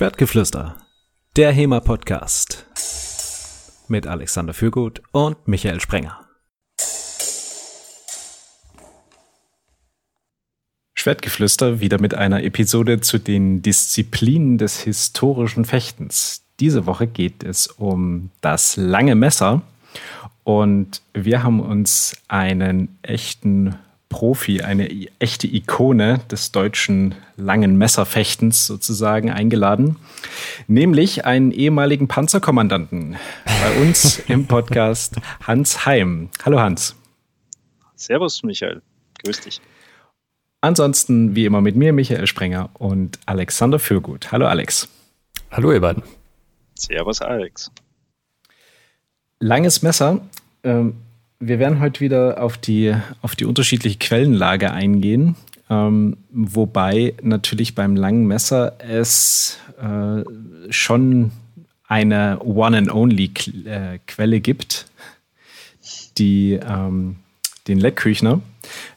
Schwertgeflüster, der HEMA-Podcast mit Alexander Fürgut und Michael Sprenger. Schwertgeflüster wieder mit einer Episode zu den Disziplinen des historischen Fechtens. Diese Woche geht es um das lange Messer und wir haben uns einen echten Profi, eine echte Ikone des deutschen langen Messerfechtens sozusagen eingeladen, nämlich einen ehemaligen Panzerkommandanten bei uns im Podcast, Hans Heim. Hallo Hans. Servus Michael, grüß dich. Ansonsten wie immer mit mir, Michael Sprenger und Alexander Fürgut. Hallo Alex. Hallo ihr beiden. Servus Alex. Langes Messer. Ähm, wir werden heute wieder auf die, auf die unterschiedliche Quellenlage eingehen. Ähm, wobei natürlich beim langen Messer es äh, schon eine One-and-Only-Quelle äh, gibt, die ähm, den Leckküchner.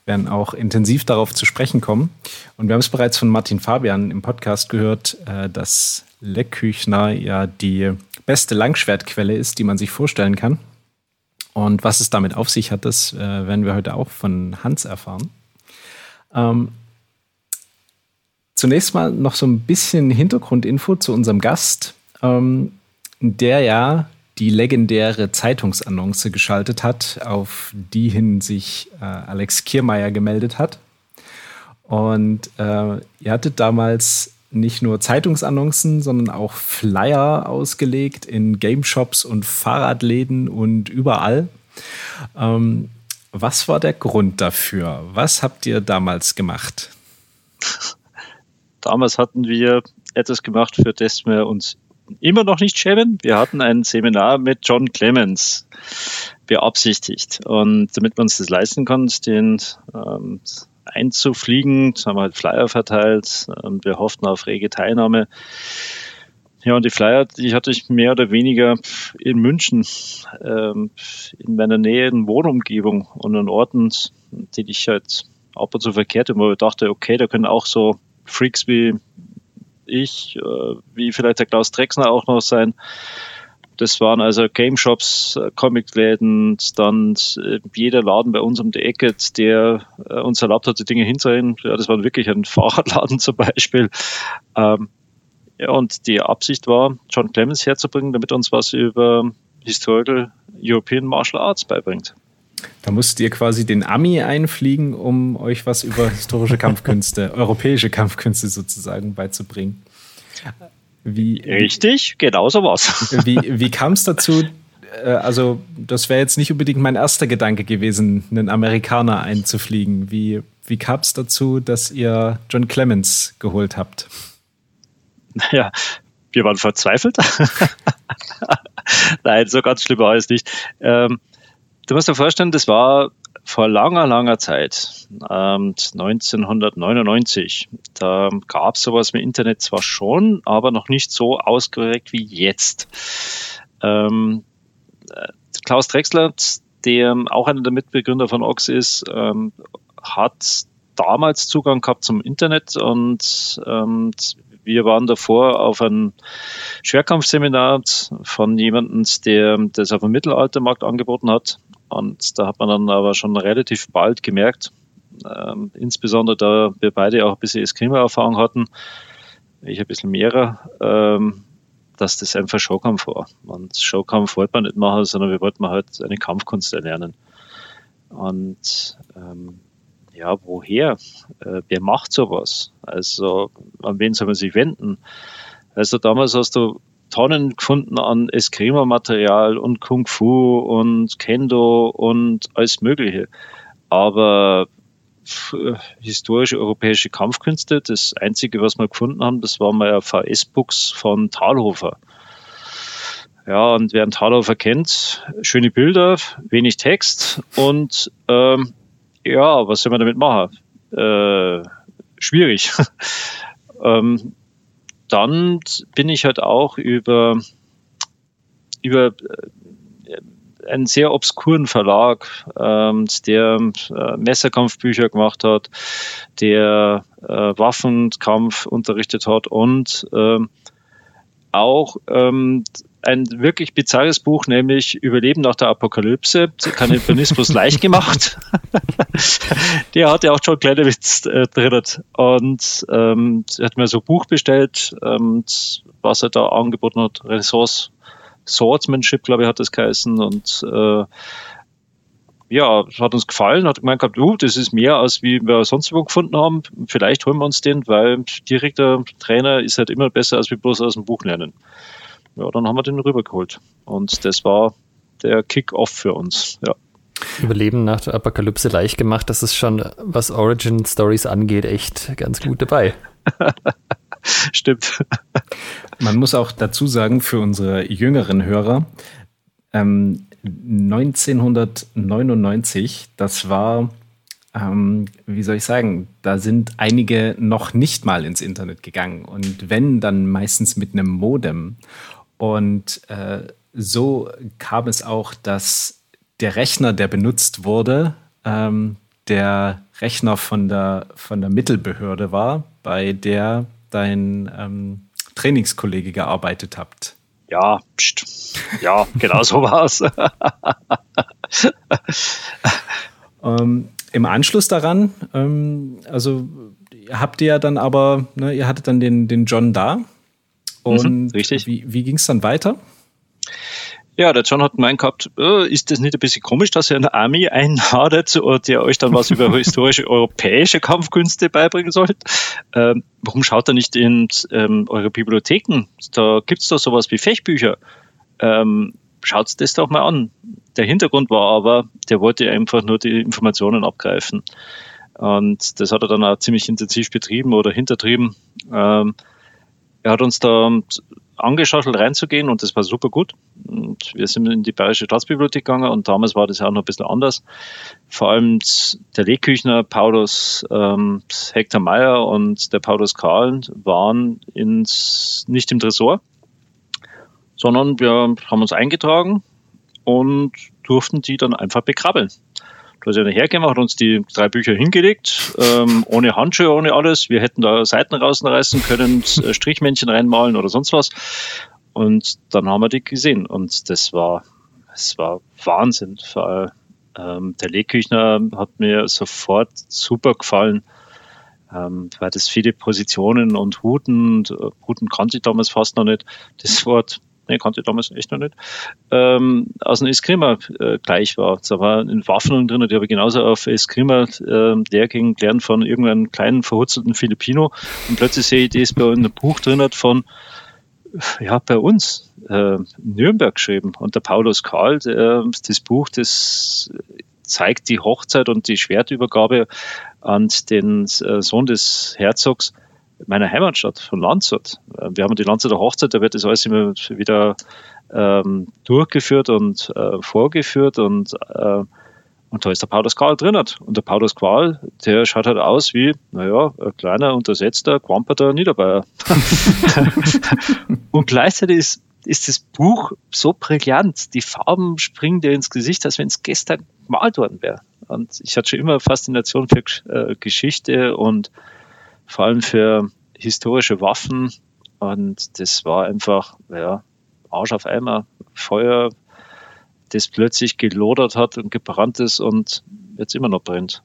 werden auch intensiv darauf zu sprechen kommen. Und wir haben es bereits von Martin Fabian im Podcast gehört, äh, dass Leckküchner ja die beste Langschwertquelle ist, die man sich vorstellen kann. Und was es damit auf sich hat, das äh, werden wir heute auch von Hans erfahren. Ähm, zunächst mal noch so ein bisschen Hintergrundinfo zu unserem Gast, ähm, der ja die legendäre Zeitungsannonce geschaltet hat, auf die hin sich äh, Alex Kiermeier gemeldet hat. Und äh, ihr hattet damals nicht nur Zeitungsannoncen, sondern auch Flyer ausgelegt in Game Shops und Fahrradläden und überall. Ähm, was war der Grund dafür? Was habt ihr damals gemacht? Damals hatten wir etwas gemacht, für das wir uns immer noch nicht schämen. Wir hatten ein Seminar mit John Clemens beabsichtigt. Und damit wir uns das leisten konnten, den ähm, einzufliegen. Das haben wir halt Flyer verteilt und wir hofften auf rege Teilnahme. Ja, und die Flyer, die hatte ich mehr oder weniger in München, ähm, in meiner näheren Wohnumgebung und an Orten, die ich halt ab und zu verkehrt habe, wo ich dachte, okay, da können auch so Freaks wie ich, äh, wie vielleicht der Klaus Drexner auch noch sein, das waren also Game Shops, äh, Comicläden, dann äh, jeder Laden bei uns um die Ecke, der äh, uns erlaubt hat, die Dinge hinzuhängen. Ja, das war wirklich ein Fahrradladen zum Beispiel. Ähm, ja, und die Absicht war, John Clemens herzubringen, damit uns was über Historical European Martial Arts beibringt. Da musst ihr quasi den Ami einfliegen, um euch was über historische Kampfkünste, europäische Kampfkünste sozusagen beizubringen. Wie, Richtig, genau so war's. Wie, wie kam es dazu? Äh, also, das wäre jetzt nicht unbedingt mein erster Gedanke gewesen, einen Amerikaner einzufliegen. Wie, wie kam es dazu, dass ihr John Clemens geholt habt? Naja, wir waren verzweifelt. Nein, so ganz schlimm war es nicht. Ähm, du musst dir vorstellen, das war vor langer, langer Zeit, ähm, 1999, da gab es sowas wie Internet zwar schon, aber noch nicht so ausgeprägt wie jetzt. Ähm, äh, Klaus Drexler, der auch einer der Mitbegründer von Ox ist, ähm, hat damals Zugang gehabt zum Internet und ähm, wir waren davor auf einem Schwerkampfseminar von jemandem, der das auf dem Mittelaltermarkt angeboten hat. Und da hat man dann aber schon relativ bald gemerkt, ähm, insbesondere da wir beide auch ein bisschen Eskrima-Erfahrung hatten, ich ein bisschen mehrer, ähm, dass das einfach Showkampf war. Und Showkampf wollte man nicht machen, sondern wir wollten halt eine Kampfkunst erlernen. Und ähm, ja, woher? Äh, wer macht sowas? Also an wen soll man sich wenden? Also damals hast du Tonnen gefunden an Eskrima-Material und Kung Fu und Kendo und alles Mögliche. Aber historische europäische Kampfkünste, das einzige, was wir gefunden haben, das war mal VS-Books von Thalhofer. Ja, und wer einen Thalhofer kennt, schöne Bilder, wenig Text und ähm, ja, was soll man damit machen? Äh, schwierig. ähm, dann bin ich halt auch über, über äh, einen sehr obskuren Verlag, ähm, der äh, Messerkampfbücher gemacht hat, der äh, Waffenkampf unterrichtet hat und äh, auch ähm, ein wirklich bizarres Buch, nämlich Überleben nach der Apokalypse, Kannibalismus leicht gemacht. der hat ja auch John Klenowitz äh, drin. Und ähm, er hat mir so ein Buch bestellt, ähm, was er da angeboten hat, Resource Swordsmanship, glaube ich, hat das geheißen. Und äh, ja, hat uns gefallen, hat gemeint gehabt, uh, das ist mehr als wie wir sonst wo gefunden haben. Vielleicht holen wir uns den, weil direkter Trainer ist halt immer besser als wir bloß aus dem Buch lernen. Ja, dann haben wir den rübergeholt. Und das war der Kick-Off für uns, ja. Überleben nach der Apokalypse leicht gemacht, das ist schon, was Origin Stories angeht, echt ganz gut dabei. Stimmt. Man muss auch dazu sagen, für unsere jüngeren Hörer, ähm, 1999, das war, ähm, wie soll ich sagen, da sind einige noch nicht mal ins Internet gegangen und wenn, dann meistens mit einem Modem. Und äh, so kam es auch, dass der Rechner, der benutzt wurde, ähm, der Rechner von der, von der Mittelbehörde war, bei der dein ähm, Trainingskollege gearbeitet habt. Ja, pst. ja, genau so war es. ähm, Im Anschluss daran, ähm, also habt ihr ja dann aber, ne, ihr hattet dann den, den John da. Mhm, Und mhm, richtig. wie, wie ging es dann weiter? Ja, der John hat gemeint gehabt, oh, ist das nicht ein bisschen komisch, dass ihr eine Army einladet der euch dann was über historische europäische Kampfkünste beibringen sollt? Ähm, warum schaut er nicht in ähm, eure Bibliotheken? Da gibt's doch sowas wie Fechtbücher. Ähm, schaut das doch mal an. Der Hintergrund war aber, der wollte einfach nur die Informationen abgreifen. Und das hat er dann auch ziemlich intensiv betrieben oder hintertrieben. Ähm, er hat uns da angeschaut, reinzugehen und das war super gut. Und wir sind in die Bayerische Staatsbibliothek gegangen und damals war das ja auch noch ein bisschen anders. Vor allem der Lehküchner Paulus ähm, Hector Meyer und der Paulus Karl waren ins, nicht im Tresor, sondern wir haben uns eingetragen und durften die dann einfach bekrabbeln. Du hast ja hergemacht, hat uns die drei Bücher hingelegt, ähm, ohne Handschuhe, ohne alles. Wir hätten da Seiten rausreißen können, äh, Strichmännchen reinmalen oder sonst was. Und dann haben wir die gesehen. Und das war, das war Wahnsinn. Ähm, der Lehküchner hat mir sofort super gefallen, ähm, weil das viele Positionen und Huten, und, äh, Huten kannte ich damals fast noch nicht. Das Wort ne, kannte ich damals echt noch nicht, ähm, aus einem Eskrima äh, gleich war. Da war eine Waffen drin, die habe ich genauso auf Eskrima äh, Lehrgängen gelernt von irgendeinem kleinen verhutzelten Filipino und plötzlich sehe ich das bei einem Buch drin hat von ja, bei uns, äh, Nürnberg geschrieben. Und der Paulus Karl, der, das Buch, das zeigt die Hochzeit und die Schwertübergabe an den äh, Sohn des Herzogs meiner Heimatstadt von Landshut. Äh, wir haben die Landshuter Hochzeit, da wird das alles immer wieder ähm, durchgeführt und äh, vorgeführt und, äh, und da ist der Paulus Qual drin. Und der Paulus Qual, der schaut halt aus wie, naja, ein kleiner, untersetzter, quamperter Niederbayer. und gleichzeitig ist, ist das Buch so brillant. Die Farben springen dir ins Gesicht, als wenn es gestern gemalt worden wäre. Und ich hatte schon immer Faszination für äh, Geschichte und vor allem für historische Waffen. Und das war einfach, ja, Arsch auf Eimer, Feuer, das plötzlich gelodert hat und gebrannt ist und jetzt immer noch brennt.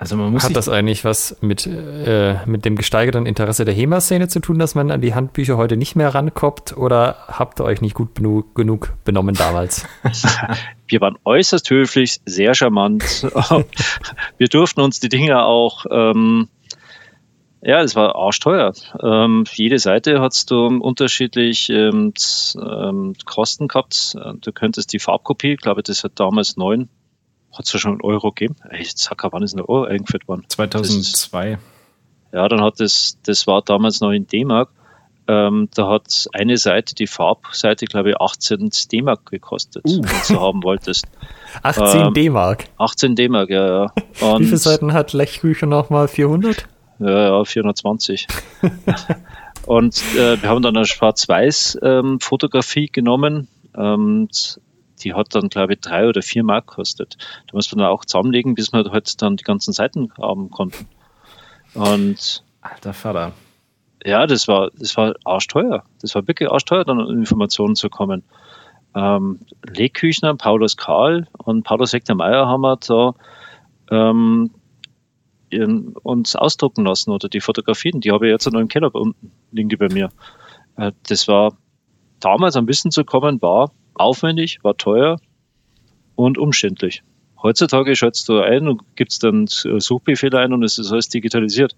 Also man muss Hat das eigentlich was mit, äh, mit dem gesteigerten Interesse der HEMA-Szene zu tun, dass man an die Handbücher heute nicht mehr rankommt? Oder habt ihr euch nicht gut genug benommen damals? Wir waren äußerst höflich, sehr charmant. Wir durften uns die Dinge auch ähm, ja, es war arschteuer. Ähm, jede Seite hat du unterschiedlich ähm, ähm, Kosten gehabt. Du könntest die Farbkopie, glaube ich, das hat damals neun, hat es ja schon einen Euro gegeben. Ich sag, wann ist ein Euro eingeführt worden? 2002. Ist, ja, dann hat das, das war damals noch in D-Mark. Ähm, da hat eine Seite, die Farbseite, glaube ich, 18 D-Mark gekostet, uh. wenn du haben wolltest. 18 ähm, D-Mark? 18 D-Mark, ja, ja. Und Wie viele Seiten hat Lechbücher nochmal? 400? Ja, ja 420. und äh, wir haben dann eine Schwarz-Weiß-Fotografie ähm, genommen. Und die hat dann, glaube ich, drei oder vier Mark gekostet. Da muss man auch zusammenlegen, bis wir halt dann die ganzen Seiten haben konnten. Und Alter Vater. Ja, das war, das war arschteuer. Das war wirklich arschteuer, dann an Informationen zu kommen. Ähm, Lee Paulus Karl und Paulus Hector Meyer haben wir da ähm, uns ausdrucken lassen oder die Fotografien, die habe ich jetzt noch im Keller unten, liegen die bei mir. Äh, das war damals am Wissen zu kommen, war aufwendig, war teuer und umständlich. Heutzutage schaltest du ein und gibst dann Suchbefehle ein und es ist alles digitalisiert.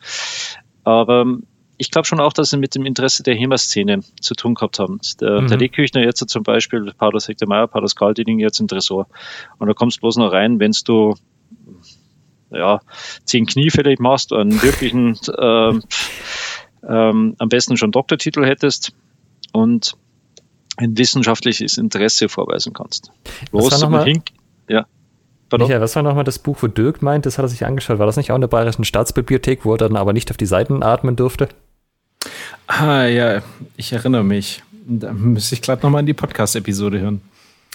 Aber ich glaube schon auch, dass sie mit dem Interesse der HEMA-Szene zu tun gehabt haben. Der, mhm. der Lee jetzt zum Beispiel, Paulus Hector Meyer, Paulus Karl, die liegen jetzt im Tresor. Und da kommst du bloß noch rein, wenn du ja, zehn Knie vielleicht machst, einen wirklichen, äh, ähm, am besten schon Doktortitel hättest und ein wissenschaftliches Interesse vorweisen kannst. Los und hink, ja. Pardon? Michael, was war nochmal das Buch, wo Dirk meint, das hat er sich angeschaut. War das nicht auch in der Bayerischen Staatsbibliothek, wo er dann aber nicht auf die Seiten atmen durfte? Ah, ja, ich erinnere mich. Da müsste ich gerade nochmal in die Podcast-Episode hören.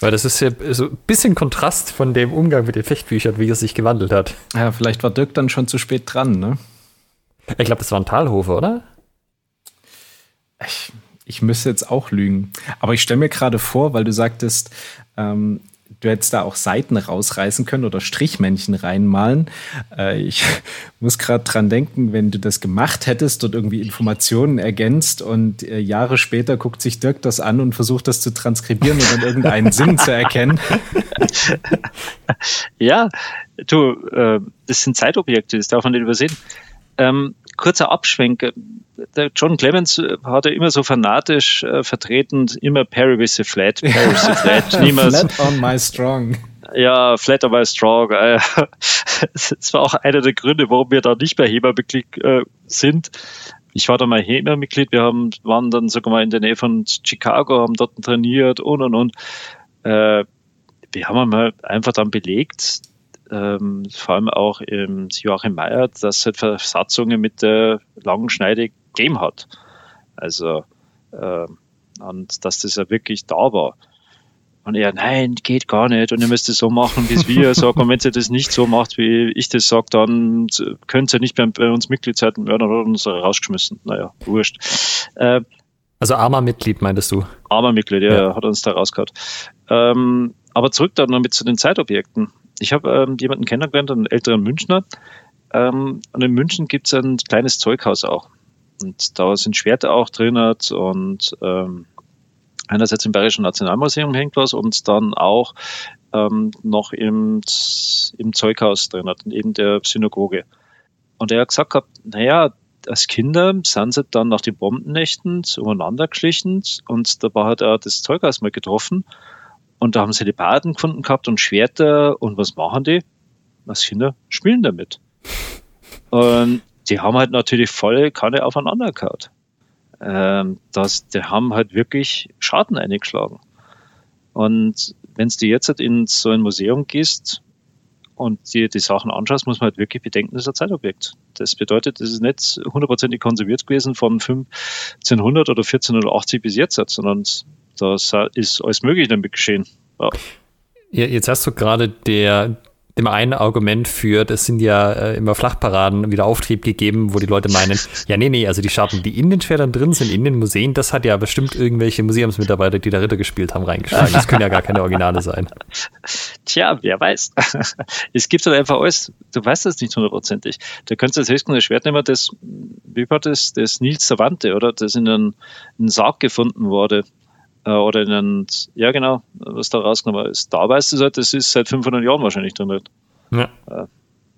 Weil das ist ja so ein bisschen Kontrast von dem Umgang mit den Fechtbüchern, wie er sich gewandelt hat. Ja, vielleicht war Dirk dann schon zu spät dran, ne? Ich glaube, das war ein Talhofer, oder? Ich, ich müsste jetzt auch lügen. Aber ich stelle mir gerade vor, weil du sagtest, ähm, du hättest da auch Seiten rausreißen können oder Strichmännchen reinmalen. Äh, ich muss gerade dran denken, wenn du das gemacht hättest und irgendwie Informationen ergänzt und äh, Jahre später guckt sich Dirk das an und versucht das zu transkribieren und dann irgendeinen Sinn zu erkennen. Ja, du, äh, das sind Zeitobjekte, das darf man nicht übersehen. Ähm, kurzer Abschwenk. Der John Clemens hat ja immer so fanatisch äh, vertreten, immer Perry with the flat, Perry with the flat. Niemals, flat on my strong. Ja, flat on my strong. Äh, das war auch einer der Gründe, warum wir da nicht mehr HEMA-Mitglied äh, sind. Ich war da mal HEMA-Mitglied. Wir haben, waren dann sogar mal in der Nähe von Chicago, haben dort trainiert und und und. Äh, wir haben mal einfach dann belegt, ähm, vor allem auch im Joachim Meyer, dass halt Versatzungen mit der langen Schneide gegeben hat. Also, äh, und dass das ja wirklich da war. Und er, nein, geht gar nicht. Und ihr müsst es so machen, wie es wir sagen. Und wenn ihr das nicht so macht, wie ich das sage, dann könnt ihr nicht bei, bei uns Mitglied sein. Ja, dann hat uns rausgeschmissen. Naja, wurscht. Äh, also armer Mitglied, meintest du? Armer Mitglied, ja, ja. hat uns da rausgehauen. Ähm, aber zurück dann noch mit zu den Zeitobjekten ich habe ähm, jemanden kennengelernt, einen älteren Münchner. Ähm, und in München gibt es ein kleines Zeughaus auch. Und da sind Schwerter auch drin und ähm, einerseits im Bayerischen Nationalmuseum hängt was und dann auch ähm, noch im, im Zeughaus drin hat, eben der Synagoge. Und er hat gesagt gehabt, naja, als Kinder sind sie dann nach den Bombennächten umeinander geschlichen und da hat er das Zeughaus mal getroffen und da haben sie die Baden gefunden gehabt und Schwerter und was machen die? Was Kinder spielen damit. Und die haben halt natürlich volle Kanne aufeinander gehauen. Ähm, das, die haben halt wirklich Schaden eingeschlagen. Und wenn du jetzt halt in so ein Museum gehst und dir die Sachen anschaust, muss man halt wirklich bedenken, das ist ein Zeitobjekt. Das bedeutet, das ist nicht hundertprozentig konserviert gewesen von 1500 oder 1480 bis jetzt, sondern da ist alles Mögliche damit geschehen. Ja. Jetzt hast du gerade der, dem einen Argument für, das sind ja äh, immer Flachparaden wieder Auftrieb gegeben, wo die Leute meinen, ja, nee, nee, also die Schatten, die in den Schwertern drin sind, in den Museen, das hat ja bestimmt irgendwelche Museumsmitarbeiter, die da Ritter gespielt haben, reingeschlagen. Das können ja gar keine Originale sein. Tja, wer weiß. es gibt halt einfach alles, du weißt das nicht hundertprozentig. Du könntest das höchstens Schwert nehmen, das, wie war das, das Nils Savante, oder? Das in einem Sarg gefunden wurde äh, oder in einen, ja genau, was da rausgenommen ist. Da weißt du halt, das ist seit 500 Jahren wahrscheinlich drin. Ja. Äh,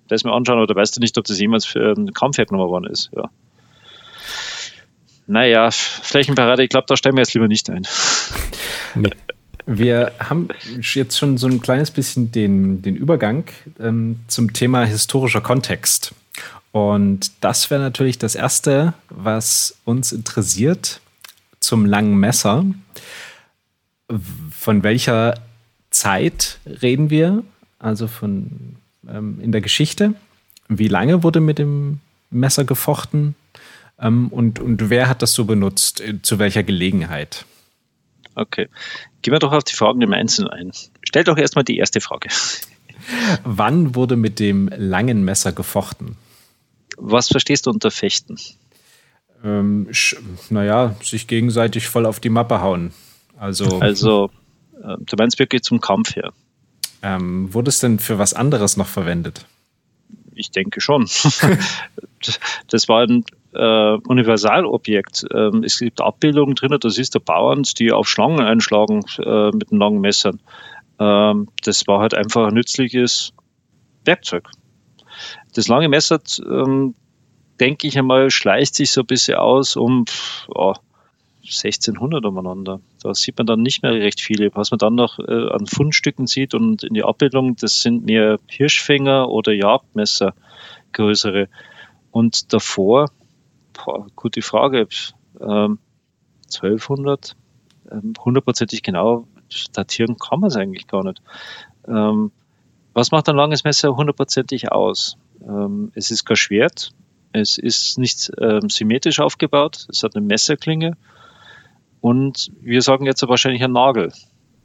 das mir anschauen, oder weißt du nicht, ob das jemals für einen Kampf hergenommen worden ist. Ja. Naja, Flächenparade, ich glaube, da stellen wir jetzt lieber nicht ein. Nee. Wir haben jetzt schon so ein kleines bisschen den, den Übergang ähm, zum Thema historischer Kontext. Und das wäre natürlich das Erste, was uns interessiert zum langen Messer. Von welcher Zeit reden wir? Also von ähm, in der Geschichte. Wie lange wurde mit dem Messer gefochten? Ähm, und, und wer hat das so benutzt? Äh, zu welcher Gelegenheit? Okay. Gehen wir doch auf die Fragen im Einzelnen ein. Stell doch erstmal die erste Frage. Wann wurde mit dem langen Messer gefochten? Was verstehst du unter Fechten? Ähm, naja, sich gegenseitig voll auf die Mappe hauen. Also, also äh, du meinst wirklich zum Kampf her? Ähm, wurde es denn für was anderes noch verwendet? Ich denke schon. das war ein äh, Universalobjekt. Ähm, es gibt Abbildungen drin, da siehst du Bauern, die auf Schlangen einschlagen äh, mit den langen Messern. Ähm, das war halt einfach ein nützliches Werkzeug. Das lange Messer ähm, denke ich einmal, schleicht sich so ein bisschen aus um oh, 1600 umeinander. Da sieht man dann nicht mehr recht viele. Was man dann noch äh, an Fundstücken sieht und in die Abbildung, das sind mehr Hirschfänger oder Jagdmesser, größere. Und davor, boah, gute Frage, ähm, 1200, ähm, hundertprozentig genau datieren kann man es eigentlich gar nicht. Ähm, was macht ein langes Messer hundertprozentig aus? Ähm, es ist kein Schwert, es ist nicht ähm, symmetrisch aufgebaut, es hat eine Messerklinge und wir sagen jetzt wahrscheinlich ein Nagel.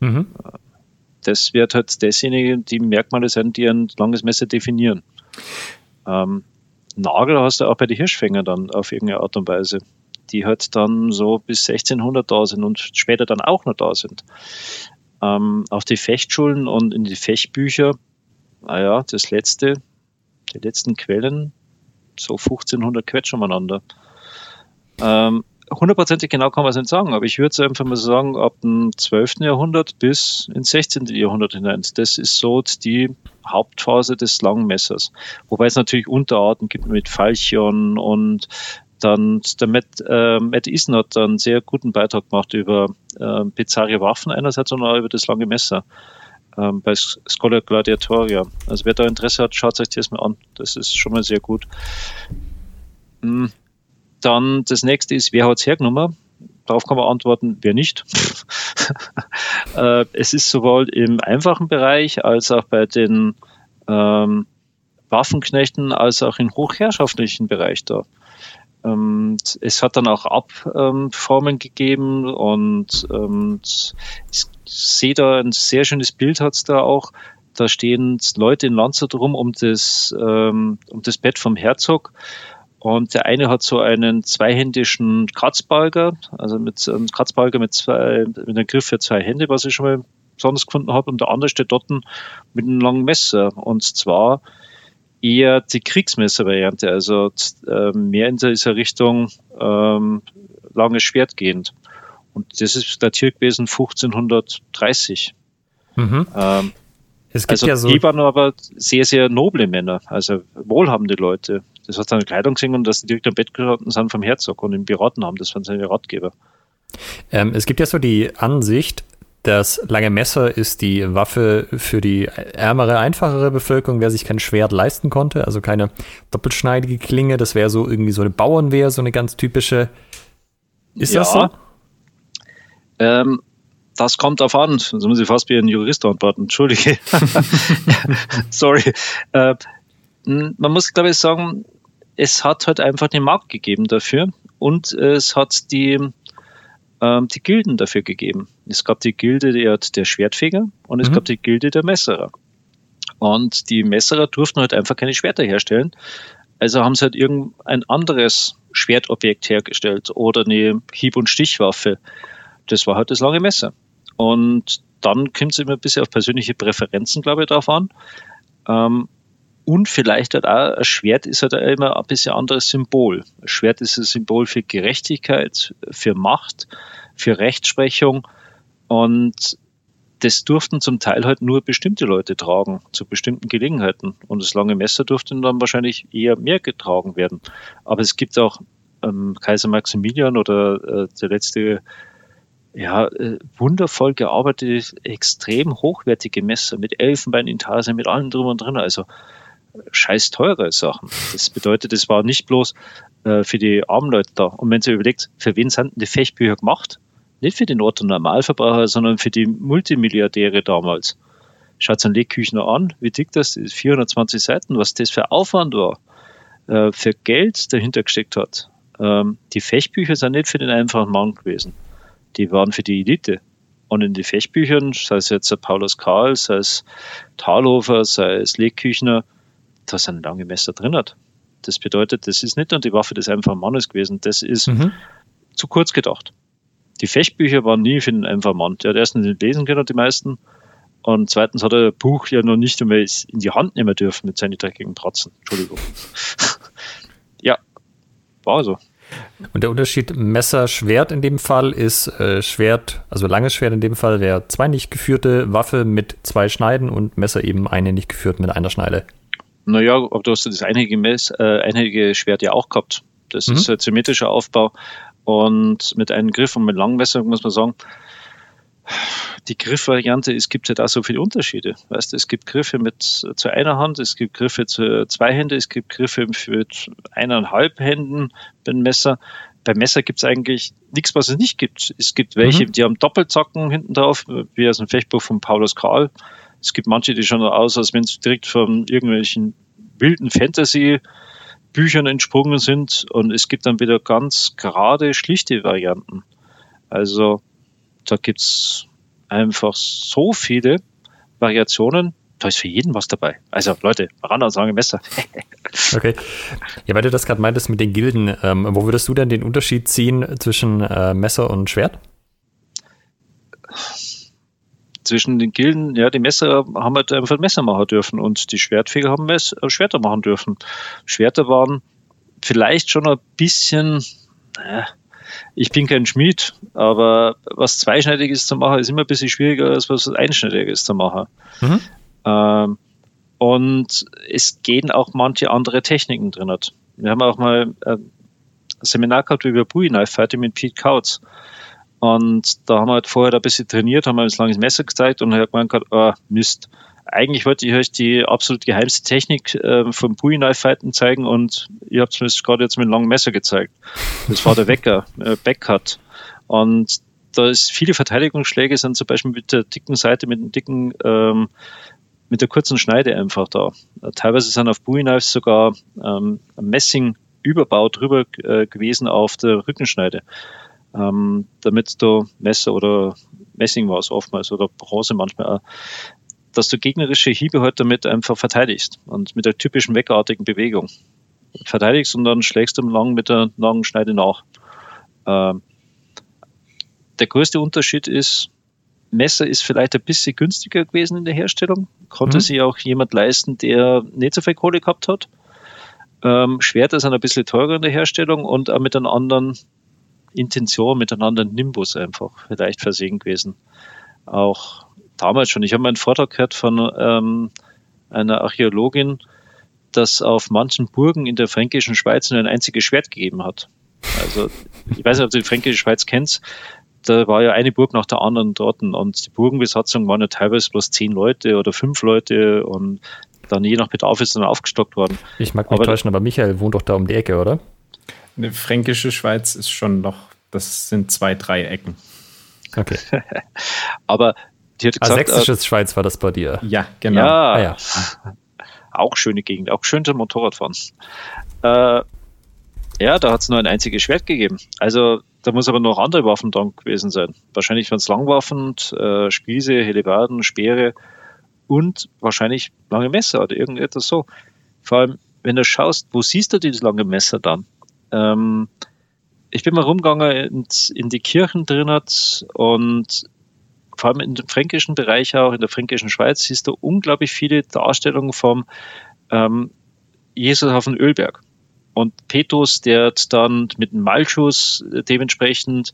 Mhm. Das wird halt dasjenige, die Merkmale sein, die ein langes Messer definieren. Ähm, Nagel hast du auch bei den Hirschfänger dann auf irgendeine Art und Weise, die halt dann so bis 1600 da sind und später dann auch noch da sind. Ähm, auf die Fechtschulen und in die Fechtbücher, naja, das letzte, die letzten Quellen so 1500 Quetsch umeinander. Ähm, hundertprozentig genau kann man es nicht sagen, aber ich würde einfach mal sagen, ab dem 12. Jahrhundert bis ins 16. Jahrhundert hinein. Das ist so die Hauptphase des Langmessers. Wobei es natürlich Unterarten gibt mit Falchion und dann der Matt, äh, Matt Eason hat einen sehr guten Beitrag gemacht über äh, bizarre Waffen einerseits und auch über das lange Messer ähm, bei Scholar Gladiatoria. Also wer da Interesse hat, schaut euch das mal an. Das ist schon mal sehr gut. Hm. Dann das nächste ist, wer hat es hergenommen? Darauf kann man antworten, wer nicht. äh, es ist sowohl im einfachen Bereich als auch bei den ähm, Waffenknechten als auch im hochherrschaftlichen Bereich da. Ähm, es hat dann auch Abformen gegeben und ähm, ich sehe da ein sehr schönes Bild hat es da auch. Da stehen Leute in Landshut rum um das, ähm, um das Bett vom Herzog. Und der eine hat so einen zweihändischen Kratzbalger, also mit einem Kratzbalger mit zwei, mit einem Griff für zwei Hände, was ich schon mal besonders gefunden habe. Und der andere steht dort mit einem langen Messer. Und zwar eher die Kriegsmesservariante, also äh, mehr in dieser Richtung ähm, langes Schwert gehend. Und das ist datiert gewesen 1530. Mhm. Ähm, es gibt also ja so die waren aber sehr, sehr noble Männer, also wohlhabende Leute. Das hat seine Kleidung gesehen und dass die direkt am Bett geraten sind vom Herzog und ihn beraten haben. Das waren seine Ratgeber. Ähm, es gibt ja so die Ansicht, das lange Messer ist die Waffe für die ärmere, einfachere Bevölkerung, wer sich kein Schwert leisten konnte, also keine doppelschneidige Klinge. Das wäre so irgendwie so eine Bauernwehr, so eine ganz typische. Ist ja, das so? Ähm, das kommt auf an. So muss ich fast wie ein Jurist antworten. Entschuldige. Sorry. Äh, man muss, glaube ich, sagen, es hat halt einfach den Markt gegeben dafür und es hat die ähm, die Gilden dafür gegeben. Es gab die Gilde der, der Schwertfeger und es mhm. gab die Gilde der Messerer. Und die Messerer durften halt einfach keine Schwerter herstellen. Also haben sie halt irgendein anderes Schwertobjekt hergestellt oder eine Hieb- und Stichwaffe. Das war halt das lange Messer. Und dann kommt es immer ein bisschen auf persönliche Präferenzen, glaube ich, drauf an. Ähm, und vielleicht halt auch, ein Schwert ist halt immer ein bisschen anderes Symbol. Ein Schwert ist ein Symbol für Gerechtigkeit, für Macht, für Rechtsprechung. Und das durften zum Teil halt nur bestimmte Leute tragen, zu bestimmten Gelegenheiten. Und das lange Messer durfte dann wahrscheinlich eher mehr getragen werden. Aber es gibt auch ähm, Kaiser Maximilian oder äh, der letzte, ja, äh, wundervoll gearbeitete, extrem hochwertige Messer mit Elfenbeinintarse, mit allem drum und drin. Also scheiß teure Sachen. Das bedeutet, es war nicht bloß äh, für die armen Leute da. Und wenn ihr überlegt, für wen sind die Fechtbücher gemacht? Nicht für den Otto Normalverbraucher, sondern für die Multimilliardäre damals. Schaut an Legküchner an, wie dick das ist, 420 Seiten, was das für Aufwand war, äh, für Geld dahinter gesteckt hat. Ähm, die Fechtbücher sind nicht für den einfachen Mann gewesen. Die waren für die Elite. Und in den Fechtbüchern, sei es jetzt Paulus Karl, sei es Thalhofer, sei es Legküchner, da sind lange Messer drin hat. Das bedeutet, das ist nicht nur die Waffe des einfachen Mannes gewesen, das ist mhm. zu kurz gedacht. Die Fechtbücher waren nie für den einfachen Mann. Der hat erstens nicht lesen können, die meisten. Und zweitens hat er das Buch ja noch nicht einmal in die Hand nehmen dürfen mit seinen dreckigen Pratzen. Entschuldigung. ja, war so. Und der Unterschied Messer-Schwert in dem Fall ist äh, Schwert, also langes Schwert in dem Fall wäre zwei nicht geführte Waffe mit zwei Schneiden und Messer eben eine nicht geführt mit einer Schneide. Naja, aber du hast das einige, Mess, äh, einige Schwert ja auch gehabt. Das mhm. ist ein symmetrischer Aufbau und mit einem Griff und mit langem Messer muss man sagen, die Griffvariante, es gibt ja da so viele Unterschiede. Weißt du, es gibt Griffe mit zu einer Hand, es gibt Griffe zu zwei Hände, es gibt Griffe mit eineinhalb Händen beim Messer. Beim Messer gibt es eigentlich nichts, was es nicht gibt. Es gibt welche, mhm. die haben Doppelzacken hinten drauf, wie aus dem Fechtbuch von Paulus Karl. Es gibt manche, die schauen aus, als wenn sie direkt von irgendwelchen wilden Fantasy-Büchern entsprungen sind. Und es gibt dann wieder ganz gerade, schlichte Varianten. Also da gibt es einfach so viele Variationen. Da ist für jeden was dabei. Also Leute, ran an sagen Messer. okay. Ja, weil du das gerade meintest mit den Gilden, ähm, wo würdest du denn den Unterschied ziehen zwischen äh, Messer und Schwert? Zwischen den Gilden, ja, die Messer haben halt einfach Messer machen dürfen und die Schwertfeger haben Mess äh, Schwerter machen dürfen. Schwerter waren vielleicht schon ein bisschen, naja, ich bin kein Schmied, aber was Zweischneidiges zu machen, ist immer ein bisschen schwieriger als was Einschneidiges zu machen. Mhm. Ähm, und es gehen auch manche andere Techniken drin. Wir haben auch mal äh, ein Seminar gehabt über Bowie Knife Fighting mit Pete Kautz. Und da haben wir halt vorher ein bisschen trainiert, haben ein langes Messer gezeigt und hat gemeint, oh, Mist, eigentlich wollte ich euch die absolut geheimste Technik äh, vom Pui Knife Fighten zeigen und ihr habt es mir gerade jetzt mit einem langen Messer gezeigt. Das war der Wecker, äh, Backcut. Und da ist viele Verteidigungsschläge sind zum Beispiel mit der dicken Seite, mit dem dicken, ähm, mit der kurzen Schneide einfach da. Teilweise sind auf Bowie Knives sogar ähm, Messing-Überbau drüber äh, gewesen auf der Rückenschneide. Ähm, damit du Messer oder Messing war es oftmals oder Bronze manchmal auch, dass du gegnerische Hiebe halt damit einfach verteidigst und mit der typischen weckartigen Bewegung verteidigst und dann schlägst du lang mit der langen Schneide nach. Ähm, der größte Unterschied ist, Messer ist vielleicht ein bisschen günstiger gewesen in der Herstellung, konnte mhm. sich auch jemand leisten, der nicht so viel Kohle gehabt hat. Ähm, Schwerter sind ein bisschen teurer in der Herstellung und auch mit einer anderen Intention, mit einem anderen Nimbus einfach vielleicht versehen gewesen. Auch damals schon. Ich habe mal einen Vortrag gehört von ähm, einer Archäologin, dass auf manchen Burgen in der fränkischen Schweiz nur ein einziges Schwert gegeben hat. Also ich weiß nicht, ob du die fränkische Schweiz kennst. Da war ja eine Burg nach der anderen dort und die Burgenbesatzung waren ja teilweise bloß zehn Leute oder fünf Leute und dann je nach Bedarf ist dann aufgestockt worden. Ich mag mich aber, täuschen, aber Michael wohnt doch da um die Ecke, oder? Eine fränkische Schweiz ist schon noch, das sind zwei, drei Ecken. Okay. aber die hat gesagt, Sächsisches äh, Schweiz war das bei dir. Ja, genau. Ja, ah, ja. Auch schöne Gegend, auch schön zum Motorradfahren. Äh, ja, da hat es nur ein einziges Schwert gegeben. Also da muss aber noch andere Waffen dran gewesen sein. Wahrscheinlich waren es Langwaffen, äh, Spieße, Helibarden, Speere und wahrscheinlich lange Messer oder irgendetwas so. Vor allem, wenn du schaust, wo siehst du dieses lange Messer dann? Ähm, ich bin mal rumgegangen in, in die Kirchen drin und vor allem im fränkischen Bereich auch, in der fränkischen Schweiz, siehst du unglaublich viele Darstellungen vom ähm, Jesus auf dem Ölberg. Und Petrus, der dann mit dem Malschuss dementsprechend,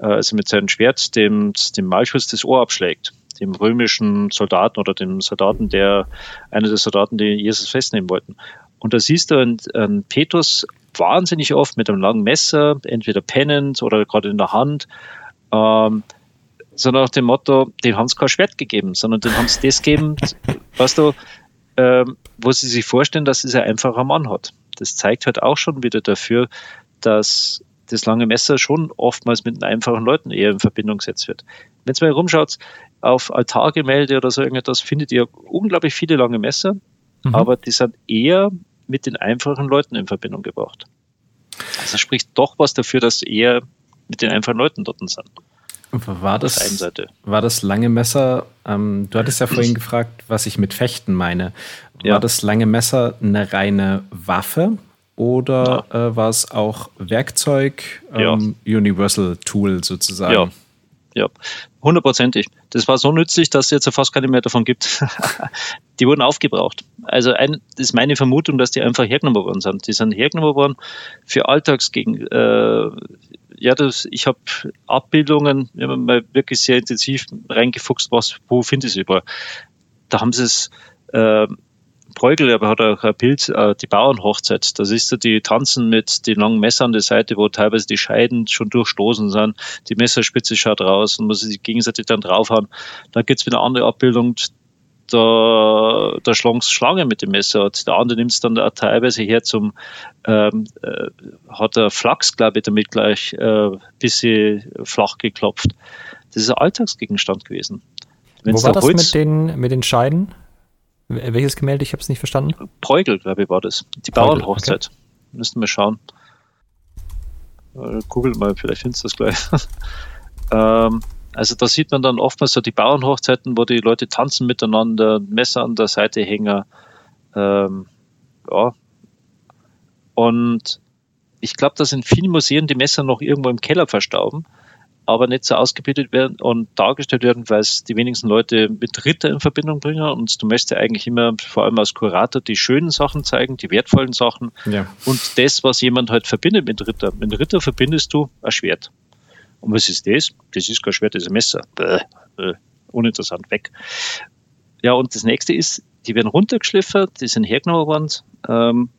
äh, also mit seinem Schwert, dem, dem Malschuss das Ohr abschlägt. Dem römischen Soldaten oder dem Soldaten, der, einer der Soldaten, die Jesus festnehmen wollten. Und da siehst du einen, einen Petrus wahnsinnig oft mit einem langen Messer, entweder pennend oder gerade in der Hand, ähm, so nach dem Motto, dem haben sie kein Schwert gegeben, sondern dem haben sie das gegeben, weißt du, ähm, wo sie sich vorstellen, dass es ein einfacher Mann hat. Das zeigt halt auch schon wieder dafür, dass das lange Messer schon oftmals mit den einfachen Leuten eher in Verbindung gesetzt wird. Wenn ihr mal rumschaut, auf Altargemälde oder so irgendetwas, findet ihr unglaublich viele lange Messer, mhm. aber die sind eher mit den einfachen Leuten in Verbindung gebracht. Also spricht doch was dafür, dass eher mit den einfachen Leuten dort sind. War das, war das lange Messer, ähm, du hattest ja vorhin gefragt, was ich mit Fechten meine. War ja. das lange Messer eine reine Waffe oder äh, war es auch Werkzeug, ähm, ja. Universal Tool sozusagen? Ja, ja, hundertprozentig. Das war so nützlich, dass es jetzt fast keine mehr davon gibt. die wurden aufgebraucht. Also ein, das ist meine Vermutung, dass die einfach hergenommen worden sind. Die sind hergenommen worden für Alltagsgegen. Äh, ja, das, ich habe Abbildungen, wir haben mal wirklich sehr intensiv reingefuchst, was, wo finde ich es überall. Da haben sie es äh, Bräugel, aber hat auch ein Bild, äh, die Bauernhochzeit. Da siehst du, die tanzen mit den langen Messern an der Seite, wo teilweise die Scheiden schon durchstoßen sind. Die Messerspitze schaut raus und muss sich gegenseitig dann draufhauen. Dann gibt's wieder andere Abbildung, da, da schlagen Schlange mit dem Messer. Und der andere nimmt es dann auch teilweise her zum, ähm, äh, hat er Flachs, glaube ich, damit gleich äh, bisschen flach geklopft. Das ist ein Alltagsgegenstand gewesen. Wenn's Wo war da das mit den, mit den Scheiden? Welches Gemälde? Ich habe es nicht verstanden. Bräugel, glaube ich, war das. Die Bauernhochzeit. Okay. Müssten wir schauen. Äh, Google mal, vielleicht findest du das gleich. ähm, also da sieht man dann oftmals so die Bauernhochzeiten, wo die Leute tanzen miteinander, Messer an der Seite hängen. Ähm, ja. Und ich glaube, dass in vielen Museen die Messer noch irgendwo im Keller verstauben aber nicht so ausgebildet werden und dargestellt werden, weil es die wenigsten Leute mit Ritter in Verbindung bringen. Und du möchtest ja eigentlich immer, vor allem als Kurator, die schönen Sachen zeigen, die wertvollen Sachen ja. und das, was jemand halt verbindet mit Ritter. Mit Ritter verbindest du ein Schwert. Und was ist das? Das ist kein Schwert, das ist ein Messer. Bäh, bäh, uninteressant, weg. Ja, und das nächste ist, die werden runtergeschliffert, die sind hergenommen worden. Ähm,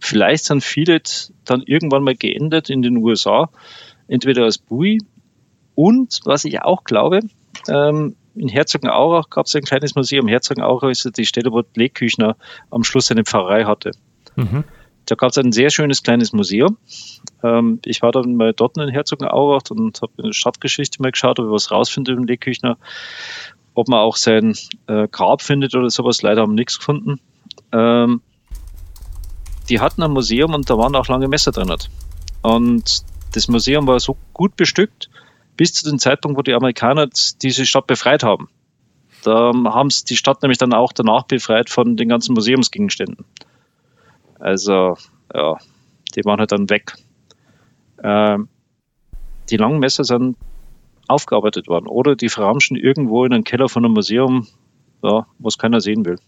vielleicht sind viele dann irgendwann mal geändert in den USA, entweder als Bui und was ich auch glaube, ähm, in Herzogenaurach gab es ein kleines Museum. Herzogenaurach ist die Stelle, wo Lee Küchner am Schluss seine Pfarrei hatte. Mhm. Da gab es ein sehr schönes kleines Museum. Ähm, ich war dann mal dort in Herzogenaurach und habe in der Stadtgeschichte mal geschaut, ob ich was rausfinde über Lee Küchner. Ob man auch sein äh, Grab findet oder sowas. Leider haben wir nichts gefunden. Ähm, die hatten ein Museum und da waren auch lange Messer drin. Und das Museum war so gut bestückt, bis zu dem Zeitpunkt, wo die Amerikaner diese Stadt befreit haben. Da haben sie die Stadt nämlich dann auch danach befreit von den ganzen Museumsgegenständen. Also, ja, die waren halt dann weg. Ähm, die langen Messer sind aufgearbeitet worden oder die verramschen irgendwo in einem Keller von einem Museum, ja, was keiner sehen will.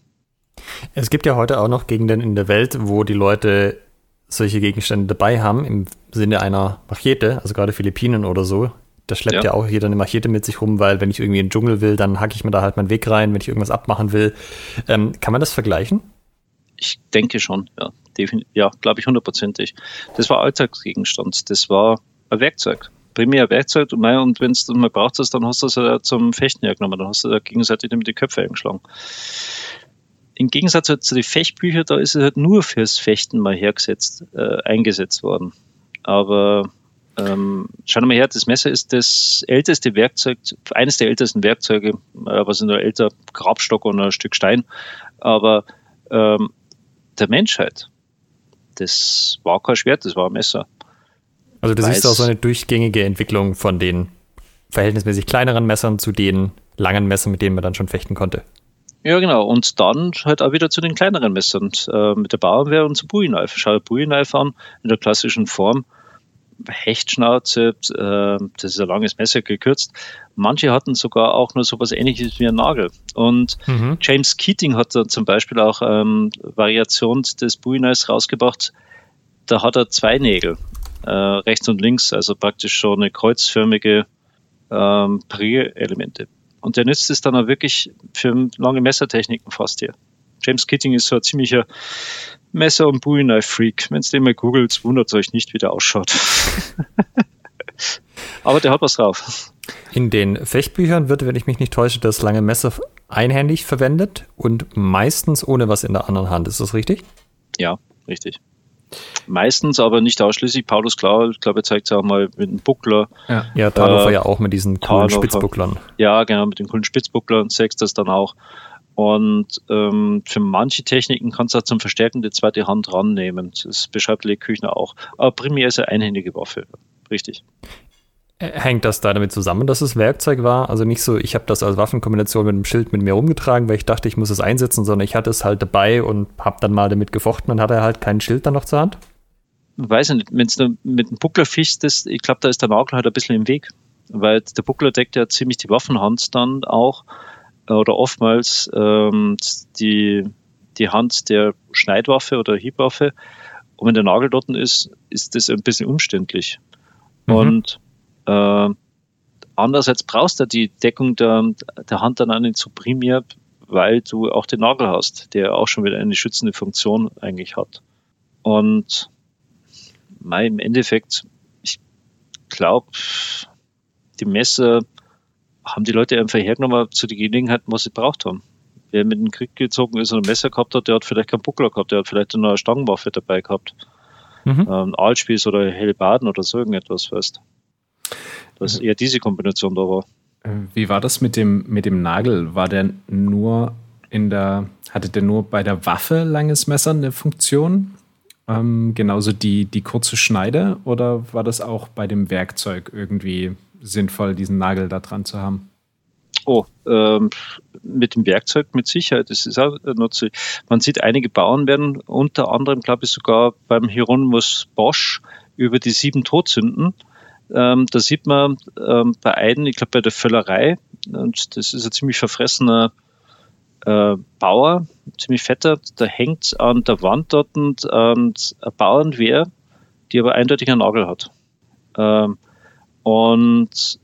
Es gibt ja heute auch noch Gegenden in der Welt, wo die Leute solche Gegenstände dabei haben, im Sinne einer Machete, also gerade Philippinen oder so. Da schleppt ja. ja. auch jeder eine Machete mit sich rum, weil wenn ich irgendwie in den Dschungel will, dann hacke ich mir da halt meinen Weg rein, wenn ich irgendwas abmachen will. Ähm, kann man das vergleichen? Ich denke schon, ja. Ja, glaube ich hundertprozentig. Das war Alltagsgegenstand. Das war ein Werkzeug. Primär Werkzeug. Und, und wenn du mal brauchst, dann hast du es ja zum Fechten hergenommen. Dann hast du da gegenseitig mit die Köpfe eingeschlagen. Im Gegensatz zu den Fechtbüchern, da ist es halt nur fürs Fechten mal hergesetzt, äh, eingesetzt worden. Aber ähm, schauen wir mal her, das Messer ist das älteste Werkzeug, eines der ältesten Werkzeuge, äh, was ist nur älter, Grabstock und ein Stück Stein, aber ähm, der Menschheit, das war kein Schwert, das war ein Messer. Also du siehst auch so eine durchgängige Entwicklung von den verhältnismäßig kleineren Messern zu den langen Messern, mit denen man dann schon fechten konnte. Ja, genau. Und dann halt auch wieder zu den kleineren Messern, äh, mit der Bauernwehr und zum Bowie-Knife. Schau Bowie-Knife an, in der klassischen Form. Hechtschnauze, äh, das ist ein langes Messer gekürzt. Manche hatten sogar auch nur so was ähnliches wie ein Nagel. Und mhm. James Keating hat da zum Beispiel auch ähm, Variation des Buinais rausgebracht. Da hat er zwei Nägel, äh, rechts und links, also praktisch schon eine kreuzförmige ähm, Parierelemente. Und der nützt es dann auch wirklich für lange Messertechniken fast hier. James Keating ist so ein ziemlicher Messer- und Bowie-Knife-Freak. Wenn es den mal googelt, wundert euch nicht, wie der ausschaut. Aber der hat was drauf. In den Fechtbüchern wird, wenn ich mich nicht täusche, das lange Messer einhändig verwendet und meistens ohne was in der anderen Hand. Ist das richtig? Ja, richtig. Meistens, aber nicht ausschließlich. Paulus Klau, ich glaube, er zeigt es auch mal mit einem Buckler. Ja, ja Tarnofer äh, ja auch mit diesen coolen Tarnofer. Spitzbucklern. Ja, genau, mit den coolen Spitzbucklern zeigt das dann auch. Und ähm, für manche Techniken kannst du auch zum Verstärken die zweite Hand rannehmen. Das beschreibt Le Küchner auch. Aber primär ist eine einhändige Waffe. Richtig. Hängt das da damit zusammen, dass es Werkzeug war? Also nicht so, ich habe das als Waffenkombination mit einem Schild mit mir rumgetragen, weil ich dachte, ich muss es einsetzen, sondern ich hatte es halt dabei und habe dann mal damit gefochten und hatte halt kein Schild dann noch zur Hand? weiß ich nicht, wenn du mit dem Buckler fischst, das, ich glaube, da ist der Nagel halt ein bisschen im Weg. Weil der Buckler deckt ja ziemlich die Waffenhand dann auch oder oftmals ähm, die, die Hand der Schneidwaffe oder Hiebwaffe. Und wenn der Nagel dort ist, ist das ein bisschen umständlich. Mhm. Und äh, andererseits brauchst du die Deckung der, der Hand dann auch nicht so primär, weil du auch den Nagel hast, der auch schon wieder eine schützende Funktion eigentlich hat. Und mein, im Endeffekt, ich glaube, die Messer haben die Leute einfach hergenommen zu der Gelegenheit, was sie braucht haben. Wer mit dem Krieg gezogen ist und ein Messer gehabt hat, der hat vielleicht keinen Buckler gehabt, der hat vielleicht eine Stangenwaffe dabei gehabt. Mhm. Ähm, Aalspieß oder Hellbaden oder so irgendetwas, weißt Dass eher diese Kombination da war. Äh, wie war das mit dem, mit dem Nagel? War der nur in der, hatte der nur bei der Waffe langes Messer eine Funktion? Ähm, genauso die, die kurze Schneide oder war das auch bei dem Werkzeug irgendwie sinnvoll, diesen Nagel da dran zu haben? Oh, ähm, mit dem Werkzeug mit Sicherheit. Das ist auch nützlich. Man sieht, einige Bauern werden unter anderem, glaube ich, sogar beim Hieronymus Bosch über die sieben Todsünden. Ähm, da sieht man ähm, bei einem, ich glaube bei der Völlerei, und das ist ein ziemlich verfressener äh, Bauer, ziemlich fetter, da hängt an der Wand dort und, und eine Bauernwehr, die aber eindeutig einen Nagel hat. Ähm, und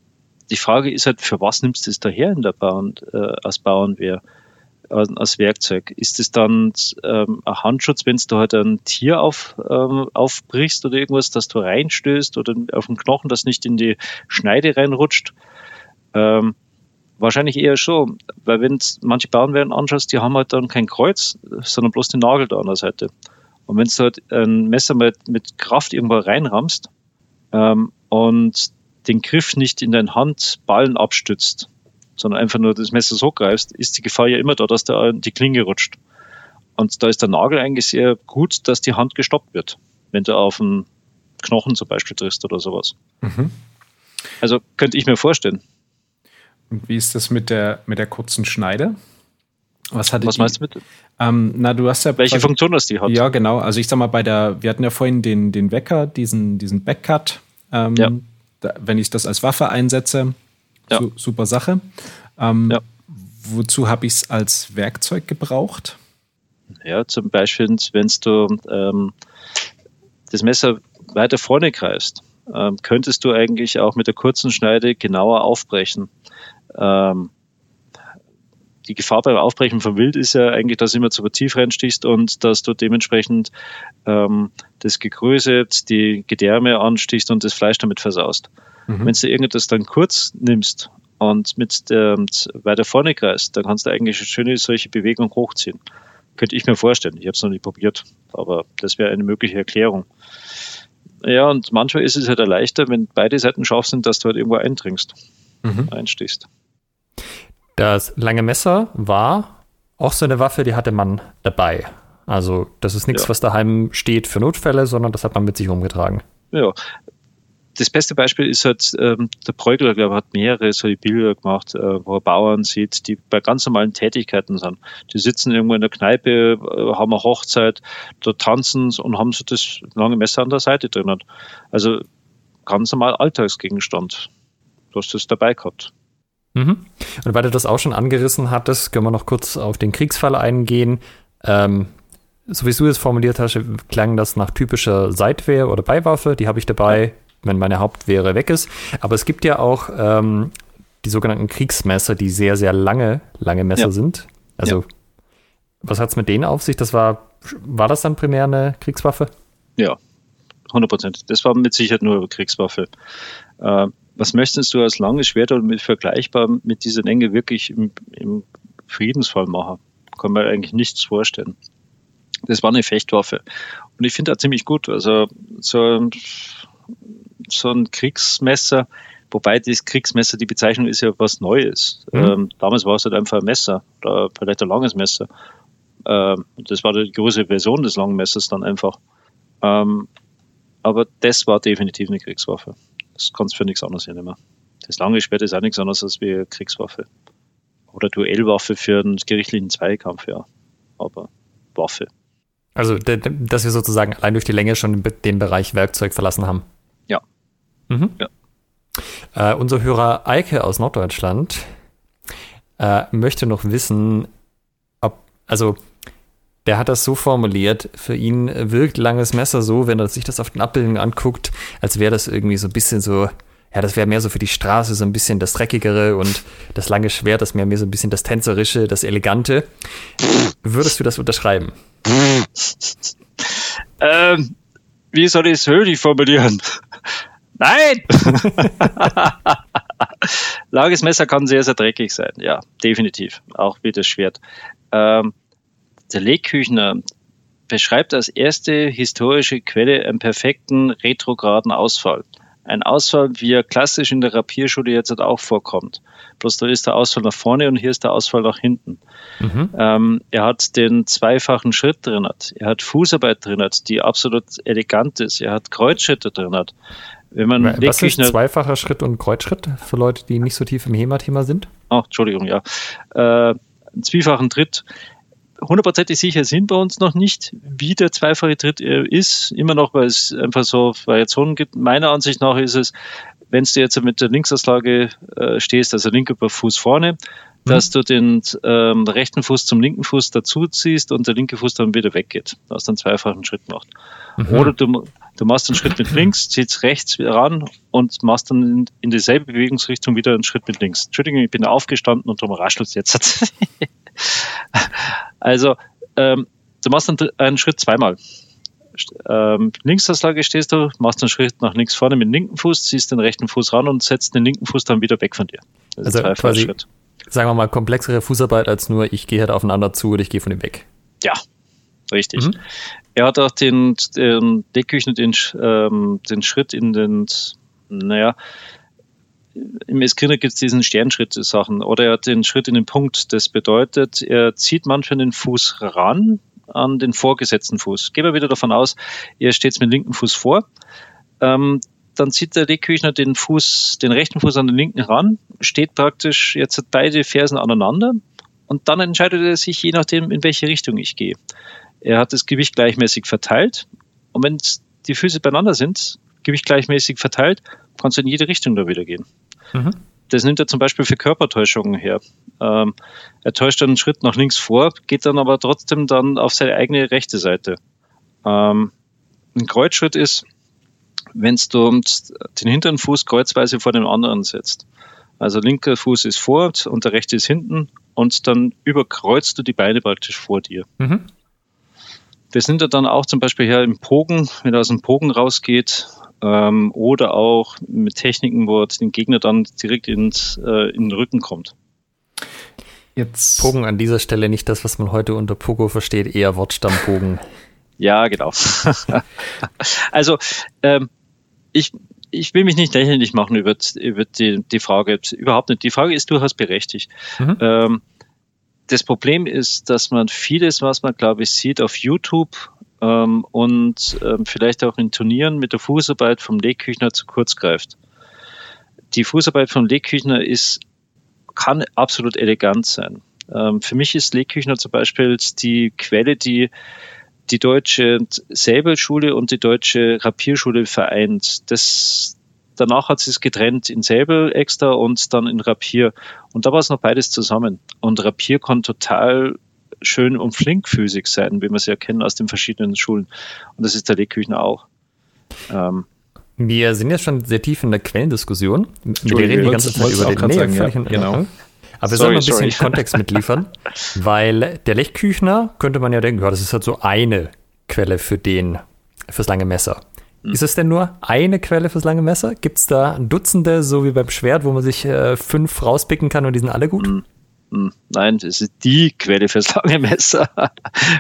die Frage ist halt, für was nimmst du es daher in der Bauern, äh, als Bauernwehr, äh, als Werkzeug? Ist es dann ähm, ein Handschutz, wenn du halt ein Tier auf, ähm, aufbrichst oder irgendwas, dass du reinstößt oder auf den Knochen, das nicht in die Schneide reinrutscht? Ähm, Wahrscheinlich eher schon, weil wenn manche Bauernwehren anschaust, die haben halt dann kein Kreuz, sondern bloß den Nagel da an der Seite. Und wenn du halt ein Messer mit, mit Kraft irgendwo reinrammst ähm, und den Griff nicht in deinen Handballen abstützt, sondern einfach nur das Messer so greifst, ist die Gefahr ja immer da, dass da die Klinge rutscht. Und da ist der Nagel eigentlich sehr gut, dass die Hand gestoppt wird, wenn du auf einen Knochen zum Beispiel triffst oder sowas. Mhm. Also könnte ich mir vorstellen. Und wie ist das mit der, mit der kurzen Schneide? Was, Was meinst du mit? Ähm, na, du hast ja. Welche Funktion das die hat? Ja, genau. Also ich sag mal, bei der, wir hatten ja vorhin den, den Wecker, diesen, diesen Backcut. Ähm, ja. Wenn ich das als Waffe einsetze, ja. su super Sache. Ähm, ja. Wozu habe ich es als Werkzeug gebraucht? Ja, zum Beispiel, wenn du ähm, das Messer weiter vorne greifst, ähm, könntest du eigentlich auch mit der kurzen Schneide genauer aufbrechen ähm, die Gefahr beim Aufbrechen von Wild ist ja eigentlich, dass du immer zu tief reinstichst und dass du dementsprechend ähm, das Gegröße, die Gedärme anstichst und das Fleisch damit versaust. Mhm. Wenn du irgendetwas dann kurz nimmst und mit der, weiter vorne kreist, dann kannst du eigentlich eine schöne solche Bewegung hochziehen. Könnte ich mir vorstellen. Ich habe es noch nicht probiert, aber das wäre eine mögliche Erklärung. Ja, und manchmal ist es halt leichter, wenn beide Seiten scharf sind, dass du halt irgendwo eindringst, mhm. einstichst. Das lange Messer war auch so eine Waffe, die hatte man dabei. Also das ist nichts, ja. was daheim steht für Notfälle, sondern das hat man mit sich rumgetragen. Ja. Das beste Beispiel ist halt, ähm, der Bräugler, glaube ich, hat mehrere solche Bilder gemacht, äh, wo er Bauern sieht, die bei ganz normalen Tätigkeiten sind. Die sitzen irgendwo in der Kneipe, äh, haben eine Hochzeit, da tanzen und haben so das lange Messer an der Seite drin. Also ganz normal Alltagsgegenstand. Du hast das dabei gehabt. Mhm. Und weil du das auch schon angerissen hattest, können wir noch kurz auf den Kriegsfall eingehen. Ähm, so wie du es formuliert hast, klang das nach typischer Seitwehr oder Beiwaffe. Die habe ich dabei, wenn meine Hauptwehre weg ist. Aber es gibt ja auch ähm, die sogenannten Kriegsmesser, die sehr, sehr lange, lange Messer ja. sind. Also, ja. was hat es mit denen auf sich? Das war, war das dann primär eine Kriegswaffe? Ja, 100 Prozent. Das war mit Sicherheit nur Kriegswaffe. Äh, was möchtest du als langes Schwert oder mit vergleichbar mit dieser Länge wirklich im, im Friedensfall machen? Kann man eigentlich nichts vorstellen. Das war eine Fechtwaffe. Und ich finde das ziemlich gut. Also so ein, so ein Kriegsmesser, wobei das Kriegsmesser, die Bezeichnung ist ja was Neues. Mhm. Ähm, damals war es halt einfach ein Messer oder vielleicht ein langes Messer. Ähm, das war die große Version des langen Messers dann einfach. Ähm, aber das war definitiv eine Kriegswaffe. Das kannst du für nichts anderes hier nehmen. Das lange Schwert ist auch nichts anderes als wie Kriegswaffe. Oder Duellwaffe für einen gerichtlichen Zweikampf, ja. Aber Waffe. Also, dass wir sozusagen allein durch die Länge schon den Bereich Werkzeug verlassen haben. Ja. Mhm. ja. Äh, unser Hörer Eike aus Norddeutschland äh, möchte noch wissen, ob, also, der hat das so formuliert, für ihn wirkt langes Messer so, wenn er sich das auf den Abbildungen anguckt, als wäre das irgendwie so ein bisschen so, ja, das wäre mehr so für die Straße so ein bisschen das Dreckigere und das lange Schwert, das wäre mehr so ein bisschen das Tänzerische, das Elegante. Würdest du das unterschreiben? ähm, wie soll ich es höflich formulieren? Nein! Langes Messer kann sehr, sehr dreckig sein, ja, definitiv. Auch wie das Schwert. Ähm, der Legküchner beschreibt als erste historische Quelle einen perfekten retrograden Ausfall. Ein Ausfall, wie er klassisch in der Rapierschule jetzt halt auch vorkommt. Bloß da ist der Ausfall nach vorne und hier ist der Ausfall nach hinten. Mhm. Ähm, er hat den zweifachen Schritt drin, er hat Fußarbeit drin, die absolut elegant ist, er hat Kreuzschritte drin. Wenn man Was ist zweifacher Schritt und Kreuzschritt für Leute, die nicht so tief im HEMA-Thema sind? Ach, Entschuldigung, ja. Äh, einen zweifachen Tritt hundertprozentig sicher sind wir uns noch nicht, wie der zweifache Tritt äh, ist. Immer noch, weil es einfach so Variationen gibt. Meiner Ansicht nach ist es, wenn du jetzt mit der Linksauslage äh, stehst, also linker Fuß vorne, mhm. dass du den ähm, rechten Fuß zum linken Fuß dazu ziehst und der linke Fuß dann wieder weggeht, dass du einen zweifachen Schritt macht. Mhm. Oder du, du machst einen Schritt mit links, ziehst rechts ran und machst dann in, in dieselbe Bewegungsrichtung wieder einen Schritt mit links. Entschuldigung, ich bin aufgestanden und darum raschelt jetzt. Also, ähm, du machst dann einen Schritt zweimal. Ähm, Linksaslage stehst du, machst einen Schritt nach links vorne mit dem linken Fuß, ziehst den rechten Fuß ran und setzt den linken Fuß dann wieder weg von dir. Das also quasi, Schritt. sagen wir mal, komplexere Fußarbeit als nur, ich gehe halt aufeinander zu oder ich gehe von ihm weg. Ja, richtig. Mhm. Er hat auch den, den Deckküchen den, ähm, den Schritt in den, naja, im Eskriner gibt es diesen Sternschritt-Sachen oder er hat den Schritt in den Punkt. Das bedeutet, er zieht manchmal den Fuß ran an den vorgesetzten Fuß. Gehen wir wieder davon aus, er steht mit dem linken Fuß vor. Ähm, dann zieht der Deckküchner den Fuß, den rechten Fuß an den linken ran, steht praktisch jetzt beide Fersen aneinander und dann entscheidet er sich je nachdem, in welche Richtung ich gehe. Er hat das Gewicht gleichmäßig verteilt und wenn die Füße beieinander sind, Gewicht gleichmäßig verteilt, kannst du in jede Richtung da wieder gehen. Mhm. Das nimmt er zum Beispiel für Körpertäuschungen her. Ähm, er täuscht dann einen Schritt nach links vor, geht dann aber trotzdem dann auf seine eigene rechte Seite. Ähm, ein Kreuzschritt ist, wenn du den hinteren Fuß kreuzweise vor dem anderen setzt. Also linker Fuß ist vor und der rechte ist hinten und dann überkreuzt du die Beine praktisch vor dir. Mhm. Das nimmt er dann auch zum Beispiel her im Pogen, wenn er aus dem Pogen rausgeht, ähm, oder auch mit Techniken, wo den Gegner dann direkt ins, äh, in den Rücken kommt. Jetzt Pogen an dieser Stelle nicht das, was man heute unter Pogo versteht, eher Wortstammpogen. ja, genau. also ähm, ich, ich will mich nicht lächerlich machen über, über die, die Frage. Überhaupt nicht. Die Frage ist durchaus berechtigt. Mhm. Ähm, das Problem ist, dass man vieles, was man, glaube ich, sieht auf YouTube ähm, und ähm, vielleicht auch in Turnieren mit der Fußarbeit vom Legküchner zu kurz greift. Die Fußarbeit vom Legküchner ist, kann absolut elegant sein. Ähm, für mich ist Legküchner zum Beispiel die Quelle, die die deutsche Säbelschule und die deutsche Rapierschule vereint. Das, danach hat sie es getrennt in Säbel extra und dann in Rapier. Und da war es noch beides zusammen. Und Rapier kann total schön und flinkfüßig sein, wie wir es ja kennen aus den verschiedenen Schulen. Und das ist der Legküchner auch. Ähm, wir sind jetzt schon sehr tief in der Quellendiskussion. Wir reden die ganze Zeit über den Nähe, sagen, ja, genau. Aber wir sorry, sollen ein bisschen sorry. Kontext mitliefern, weil der Lechküchner könnte man ja denken, ja, das ist halt so eine Quelle für den, fürs lange Messer. Hm. Ist es denn nur eine Quelle fürs lange Messer? Gibt es da Dutzende, so wie beim Schwert, wo man sich äh, fünf rauspicken kann und die sind alle gut? Hm. Hm, nein, das ist die Quelle fürs lange Messer.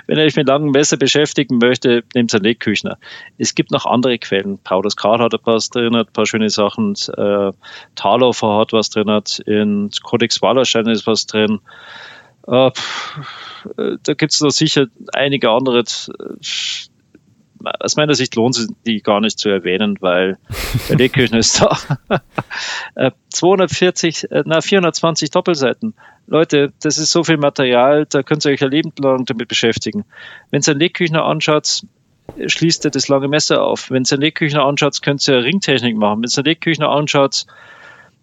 Wenn ihr euch mit langem Messer beschäftigen möchte, nehmt einen Legküchner. Es gibt noch andere Quellen. Paulus Karl hat paar drin, ein paar schöne Sachen. Äh, Thalhofer hat was drin, in Codex Wallerstein ist was drin. Äh, da gibt es noch sicher einige andere. Aus meiner Sicht lohnt es die gar nicht zu erwähnen, weil der Legküchner ist da. 240, äh, äh, na 420 Doppelseiten. Leute, das ist so viel Material, da könnt ihr euch ein Leben lang damit beschäftigen. Wenn ihr einen Legküchner anschaut, schließt ihr das lange Messer auf. Wenn ihr einen Legküchner anschaut, könnt ihr Ringtechnik machen. Wenn ihr einen Legküchner anschaut,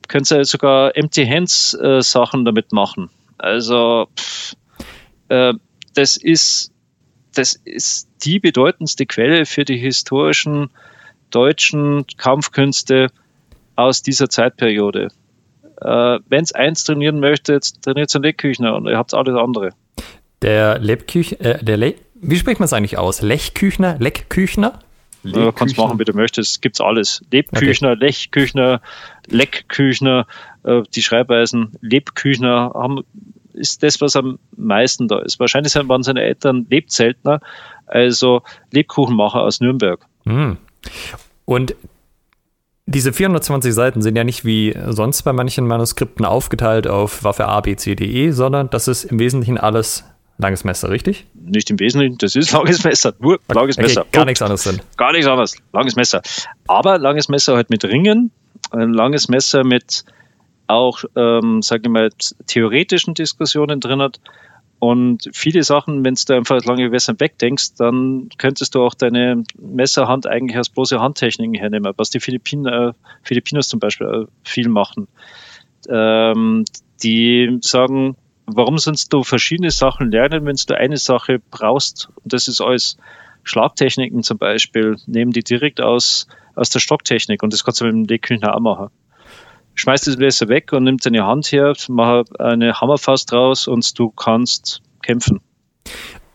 könnt ihr sogar Empty Hands äh, Sachen damit machen. Also pff, äh, das ist das ist die bedeutendste Quelle für die historischen deutschen Kampfkünste aus dieser Zeitperiode. Äh, Wenn es eins trainieren möchte, trainiert es ein Leckküchner und ihr habt alles andere. Der Lebküch, äh, der Le wie spricht man es eigentlich aus? Lechküchner, Leckküchner? Ja, kannst machen, wie du möchtest. Gibt's alles. Lebküchner, okay. Lechküchner, Leckküchner, äh, die Schreibweisen Lebküchner haben ist das, was am meisten da ist. Wahrscheinlich waren seine Eltern Lebzeltner, also Lebkuchenmacher aus Nürnberg. Hm. Und diese 420 Seiten sind ja nicht wie sonst bei manchen Manuskripten aufgeteilt auf Waffe A, B, C, D, E, sondern das ist im Wesentlichen alles langes Messer, richtig? Nicht im Wesentlichen, das ist langes Messer, nur langes okay, Messer. Gar nichts anderes sind. Gar nichts anderes, langes Messer. Aber langes Messer halt mit Ringen, ein langes Messer mit auch, ähm, sage ich mal, theoretischen Diskussionen drin hat. Und viele Sachen, wenn du einfach lange Messer wegdenkst, dann könntest du auch deine Messerhand eigentlich als bloße Handtechniken hernehmen, was die Philippiner, äh, Filipinos zum Beispiel äh, viel machen. Ähm, die sagen, warum sollst du verschiedene Sachen lernen, wenn du eine Sache brauchst? Und das ist alles Schlagtechniken zum Beispiel, nehmen die direkt aus, aus der Stocktechnik und das kannst du mit dem Legküchner auch machen schmeißt das Messer weg und nimmt deine Hand her, mach eine Hammerfaust draus und du kannst kämpfen.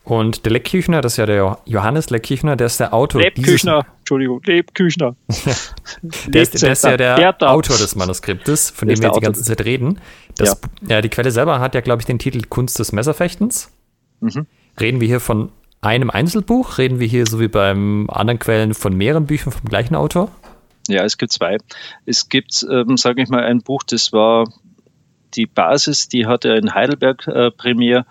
Und der Leckküchner, das ist ja der Johannes Leckküchner, der ist der Autor. Lebküchner, Entschuldigung, Lebküchner. der, ist, der ist ja der, der Autor des Manuskriptes, von dem wir jetzt die ganze Zeit reden. Das, ja. ja. die Quelle selber hat ja, glaube ich, den Titel Kunst des Messerfechtens. Mhm. Reden wir hier von einem Einzelbuch? Reden wir hier, so wie beim anderen Quellen, von mehreren Büchern vom gleichen Autor? Ja, es gibt zwei. Es gibt, ähm, sage ich mal, ein Buch, das war die Basis, die hat er in Heidelberg äh, Premier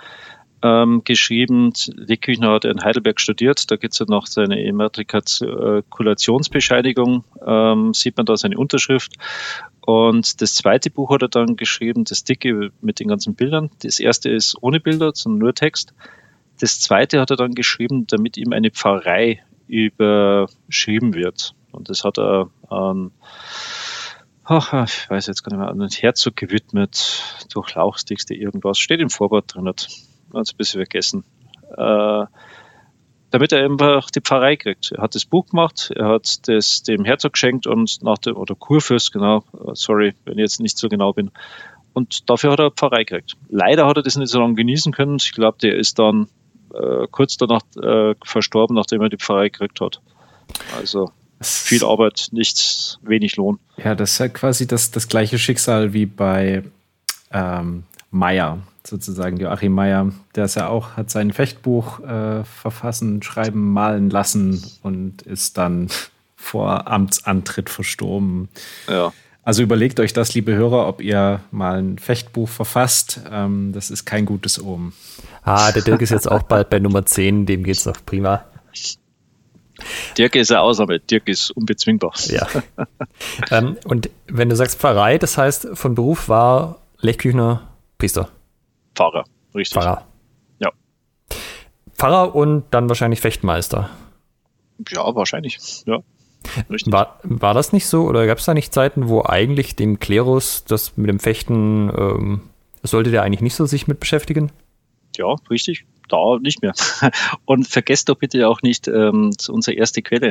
ähm, geschrieben. Leckküchner hat er in Heidelberg studiert. Da gibt es ja noch seine Immatrikulationsbescheinigung, ähm, sieht man da seine Unterschrift. Und das zweite Buch hat er dann geschrieben, das dicke mit den ganzen Bildern. Das erste ist ohne Bilder, sondern nur Text. Das zweite hat er dann geschrieben, damit ihm eine Pfarrei überschrieben wird. Und das hat er an, ach, ich weiß jetzt gar nicht mehr, an den Herzog gewidmet, durch Lauchstigste irgendwas. Steht im Vorwort drin, hat ganz ein bisschen vergessen. Äh, damit er einfach die Pfarrei kriegt. Er hat das Buch gemacht, er hat das dem Herzog geschenkt und nach dem, oder Kurfürst, genau, sorry, wenn ich jetzt nicht so genau bin. Und dafür hat er Pfarrei gekriegt. Leider hat er das nicht so lange genießen können. Ich glaube, der ist dann äh, kurz danach äh, verstorben, nachdem er die Pfarrei gekriegt hat. Also viel Arbeit, nichts, wenig Lohn. Ja, das ist ja quasi das, das gleiche Schicksal wie bei ähm, Meyer, sozusagen, Joachim Meyer. Der ist ja auch, hat sein Fechtbuch äh, verfassen, schreiben, malen lassen und ist dann vor Amtsantritt verstorben. Ja. Also überlegt euch das, liebe Hörer, ob ihr mal ein Fechtbuch verfasst. Ähm, das ist kein gutes Omen. Ah, der Dirk ist jetzt auch bald bei Nummer 10, dem geht's noch prima. Dirk ist eine Ausnahme, Dirk ist unbezwingbar. Ja. ähm, und wenn du sagst Pfarrei, das heißt, von Beruf war Lechküchner Priester. Pfarrer, richtig. Pfarrer. Ja. Pfarrer und dann wahrscheinlich Fechtmeister. Ja, wahrscheinlich, ja. Richtig. War, war das nicht so oder gab es da nicht Zeiten, wo eigentlich dem Klerus das mit dem Fechten, ähm, sollte der eigentlich nicht so sich mit beschäftigen? Ja, richtig da nicht mehr. Und vergesst doch bitte auch nicht ähm, unsere erste Quelle,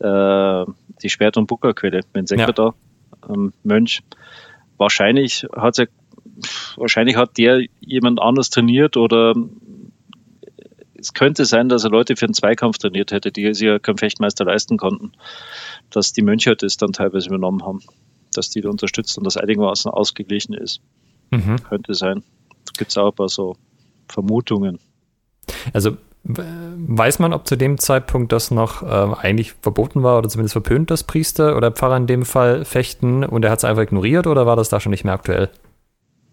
äh, die Schwert- und Buckerquelle, wenn ja. da, ähm, Mönch. Wahrscheinlich hat er, wahrscheinlich hat der jemand anders trainiert oder es könnte sein, dass er Leute für einen Zweikampf trainiert hätte, die sich ja kein Fechtmeister leisten konnten, dass die Mönche das dann teilweise übernommen haben, dass die da unterstützt und das einigermaßen ausgeglichen ist. Mhm. Könnte sein. Da gibt es auch ein paar so Vermutungen. Also weiß man, ob zu dem Zeitpunkt das noch äh, eigentlich verboten war oder zumindest verpönt, dass Priester oder Pfarrer in dem Fall fechten und er hat es einfach ignoriert oder war das da schon nicht mehr aktuell?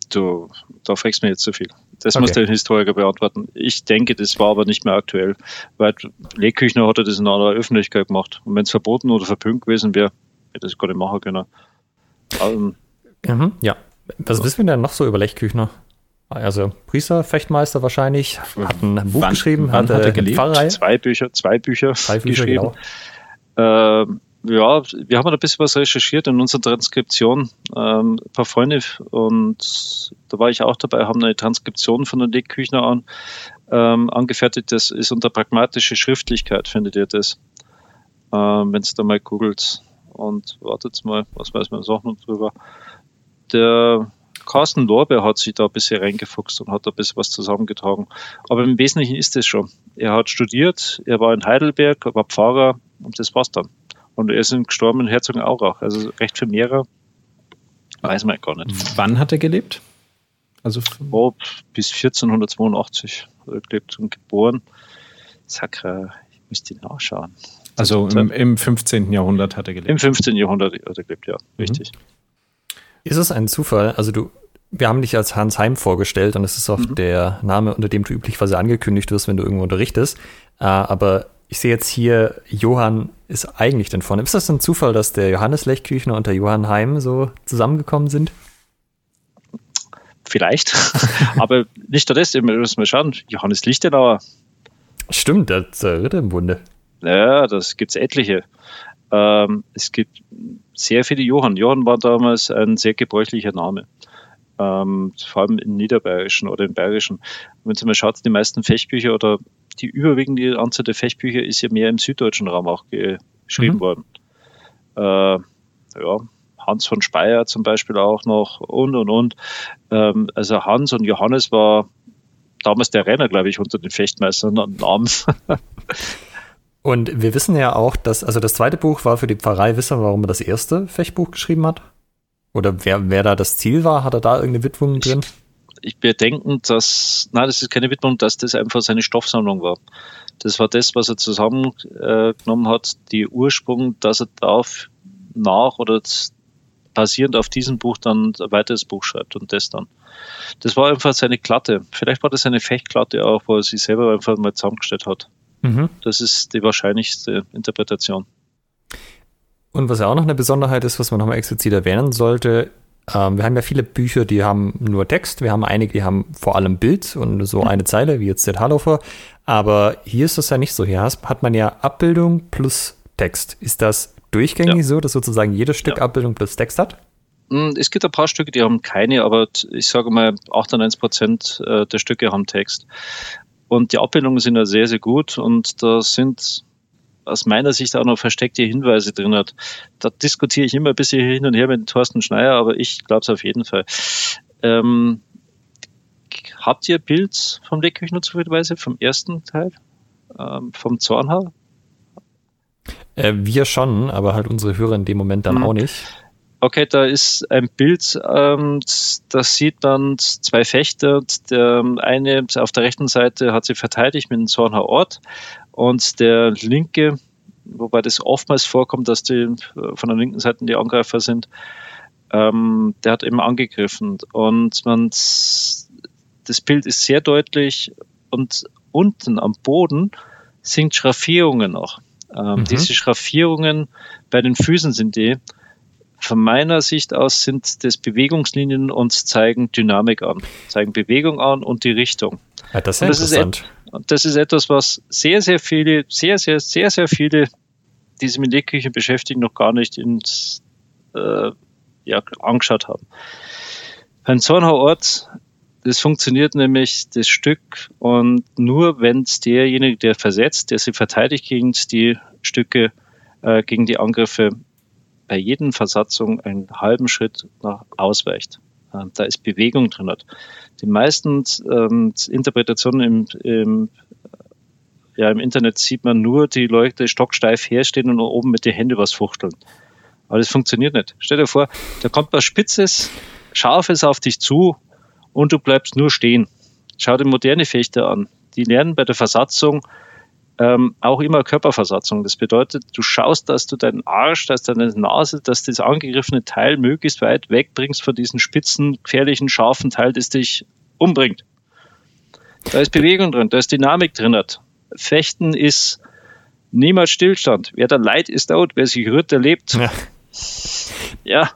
Du, da fragst du mir jetzt zu viel. Das okay. muss der Historiker beantworten. Ich denke, das war aber nicht mehr aktuell, weil Legküchner hat das in einer Öffentlichkeit gemacht. Und wenn es verboten oder verpünkt gewesen wäre, hätte das gar nicht machen können. Ähm, mhm, ja. Was so. wissen wir denn noch so über Lechküchner? Also Priester, Fechtmeister wahrscheinlich, hat ein Buch wann, geschrieben, wann hat, hat er gelebt? Pfarrei. Zwei Bücher, zwei Bücher, zwei Bücher geschrieben. Genau. Ähm, ja, wir haben ein bisschen was recherchiert in unserer Transkription. Ähm, ein paar Freunde und da war ich auch dabei, haben eine Transkription von der Dick Küchner an, ähm, angefertigt. Das ist unter pragmatische Schriftlichkeit, findet ihr das. Ähm, Wenn es da mal googelt und wartet mal, was weiß man noch drüber. Der Carsten Lorbe hat sich da ein bisschen reingefuchst und hat da ein bisschen was zusammengetragen. Aber im Wesentlichen ist es schon. Er hat studiert, er war in Heidelberg, er war Pfarrer und das war's dann. Und er ist gestorben in Herzogenaurach. Also recht viel mehrer weiß man gar nicht. Wann hat er gelebt? Also oh, bis 1482 hat er gelebt und geboren. Sakra, ich müsste nachschauen. Also im, im, 15. Jahrhundert hat er gelebt. Im 15. Jahrhundert hat er gelebt, ja, mhm. Ist es ein Zufall? Also du, wir haben dich als Hans Heim vorgestellt und es ist auch mhm. der Name, unter dem du üblicherweise angekündigt wirst, wenn du irgendwo unterrichtest. Äh, aber ich sehe jetzt hier, Johann ist eigentlich denn vorne. Ist das ein Zufall, dass der Johannes Lechküchner und der Johann Heim so zusammengekommen sind? Vielleicht. aber nicht nur das, wir müssen mal schauen. Johannes Lichtenauer. Stimmt, der der Ritter im Bunde. Ja, das gibt es etliche. Ähm, es gibt sehr viele Johann. Johann war damals ein sehr gebräuchlicher Name. Ähm, vor allem im Niederbayerischen oder im Bayerischen. Wenn Sie mal schaut, die meisten Fechtbücher oder die überwiegende Anzahl der Fechtbücher ist ja mehr im süddeutschen Raum auch geschrieben mhm. worden. Äh, ja, Hans von Speyer zum Beispiel auch noch und und und. Ähm, also Hans und Johannes war damals der Renner, glaube ich, unter den Fechtmeistern an Namen. Und wir wissen ja auch, dass, also das zweite Buch war für die Pfarrei, wissen wir, warum er das erste Fechtbuch geschrieben hat? Oder wer, wer da das Ziel war, hat er da irgendeine Widmung drin? Ich, ich denken, dass, nein, das ist keine Widmung, dass das einfach seine Stoffsammlung war. Das war das, was er zusammengenommen hat, die Ursprung, dass er darauf nach oder basierend auf diesem Buch dann ein weiteres Buch schreibt und das dann. Das war einfach seine Klatte. Vielleicht war das eine Fechtklatte auch, wo er sich selber einfach mal zusammengestellt hat. Mhm. Das ist die wahrscheinlichste Interpretation. Und was ja auch noch eine Besonderheit ist, was man nochmal explizit erwähnen sollte, ähm, wir haben ja viele Bücher, die haben nur Text, wir haben einige, die haben vor allem Bild und so mhm. eine Zeile, wie jetzt der Hallofer. Aber hier ist das ja nicht so. Hier hat man ja Abbildung plus Text. Ist das durchgängig ja. so, dass sozusagen jedes Stück ja. Abbildung plus Text hat? Hm, es gibt ein paar Stücke, die haben keine, aber ich sage mal, 98 Prozent äh, der Stücke haben Text. Und die Abbildungen sind ja sehr, sehr gut und da sind aus meiner Sicht auch noch versteckte Hinweise drin hat. Da diskutiere ich immer ein bisschen hin und her mit Thorsten Schneier, aber ich glaube es auf jeden Fall. Ähm, habt ihr Bild vom Leckküchner zufälligerweise, vom ersten Teil, ähm, vom Zornhaar? Äh, wir schon, aber halt unsere Hörer in dem Moment dann mhm. auch nicht. Okay, da ist ein Bild, ähm, da sieht man zwei Fechter. Der eine auf der rechten Seite hat sie verteidigt mit dem Zornhauer Ort und der linke, wobei das oftmals vorkommt, dass die äh, von der linken Seite die Angreifer sind, ähm, der hat eben angegriffen. Und man, das Bild ist sehr deutlich und unten am Boden sind Schraffierungen noch. Ähm, mhm. Diese Schraffierungen bei den Füßen sind die, von meiner Sicht aus sind das Bewegungslinien und zeigen Dynamik an, zeigen Bewegung an und die Richtung. Ja, das ist, das interessant. Ist das ist etwas, was sehr, sehr viele, sehr, sehr, sehr, sehr viele, die sich mit Leckküche beschäftigen, noch gar nicht ins, äh, ja, angeschaut haben. Ein Zornhauort, das funktioniert nämlich das Stück und nur wenn es derjenige, der versetzt, der sie verteidigt gegen die Stücke, äh, gegen die Angriffe, bei jedem Versatzung einen halben Schritt nach ausweicht. Ähm, da ist Bewegung drin. Die meisten ähm, Interpretationen im, im, ja, im Internet sieht man nur die Leute stocksteif herstehen und oben mit den Händen was fuchteln. Aber das funktioniert nicht. Stell dir vor, da kommt was Spitzes, Scharfes auf dich zu und du bleibst nur stehen. Schau dir moderne Fechter an. Die lernen bei der Versatzung ähm, auch immer Körperversatzung. Das bedeutet, du schaust, dass du deinen Arsch, dass deine Nase, dass das angegriffene Teil möglichst weit wegbringst von diesem spitzen, gefährlichen, scharfen Teil, das dich umbringt. Da ist Bewegung drin, da ist Dynamik drin. Fechten ist niemals Stillstand. Wer da leid ist tot, wer sich rührt, der lebt. Ja. ja.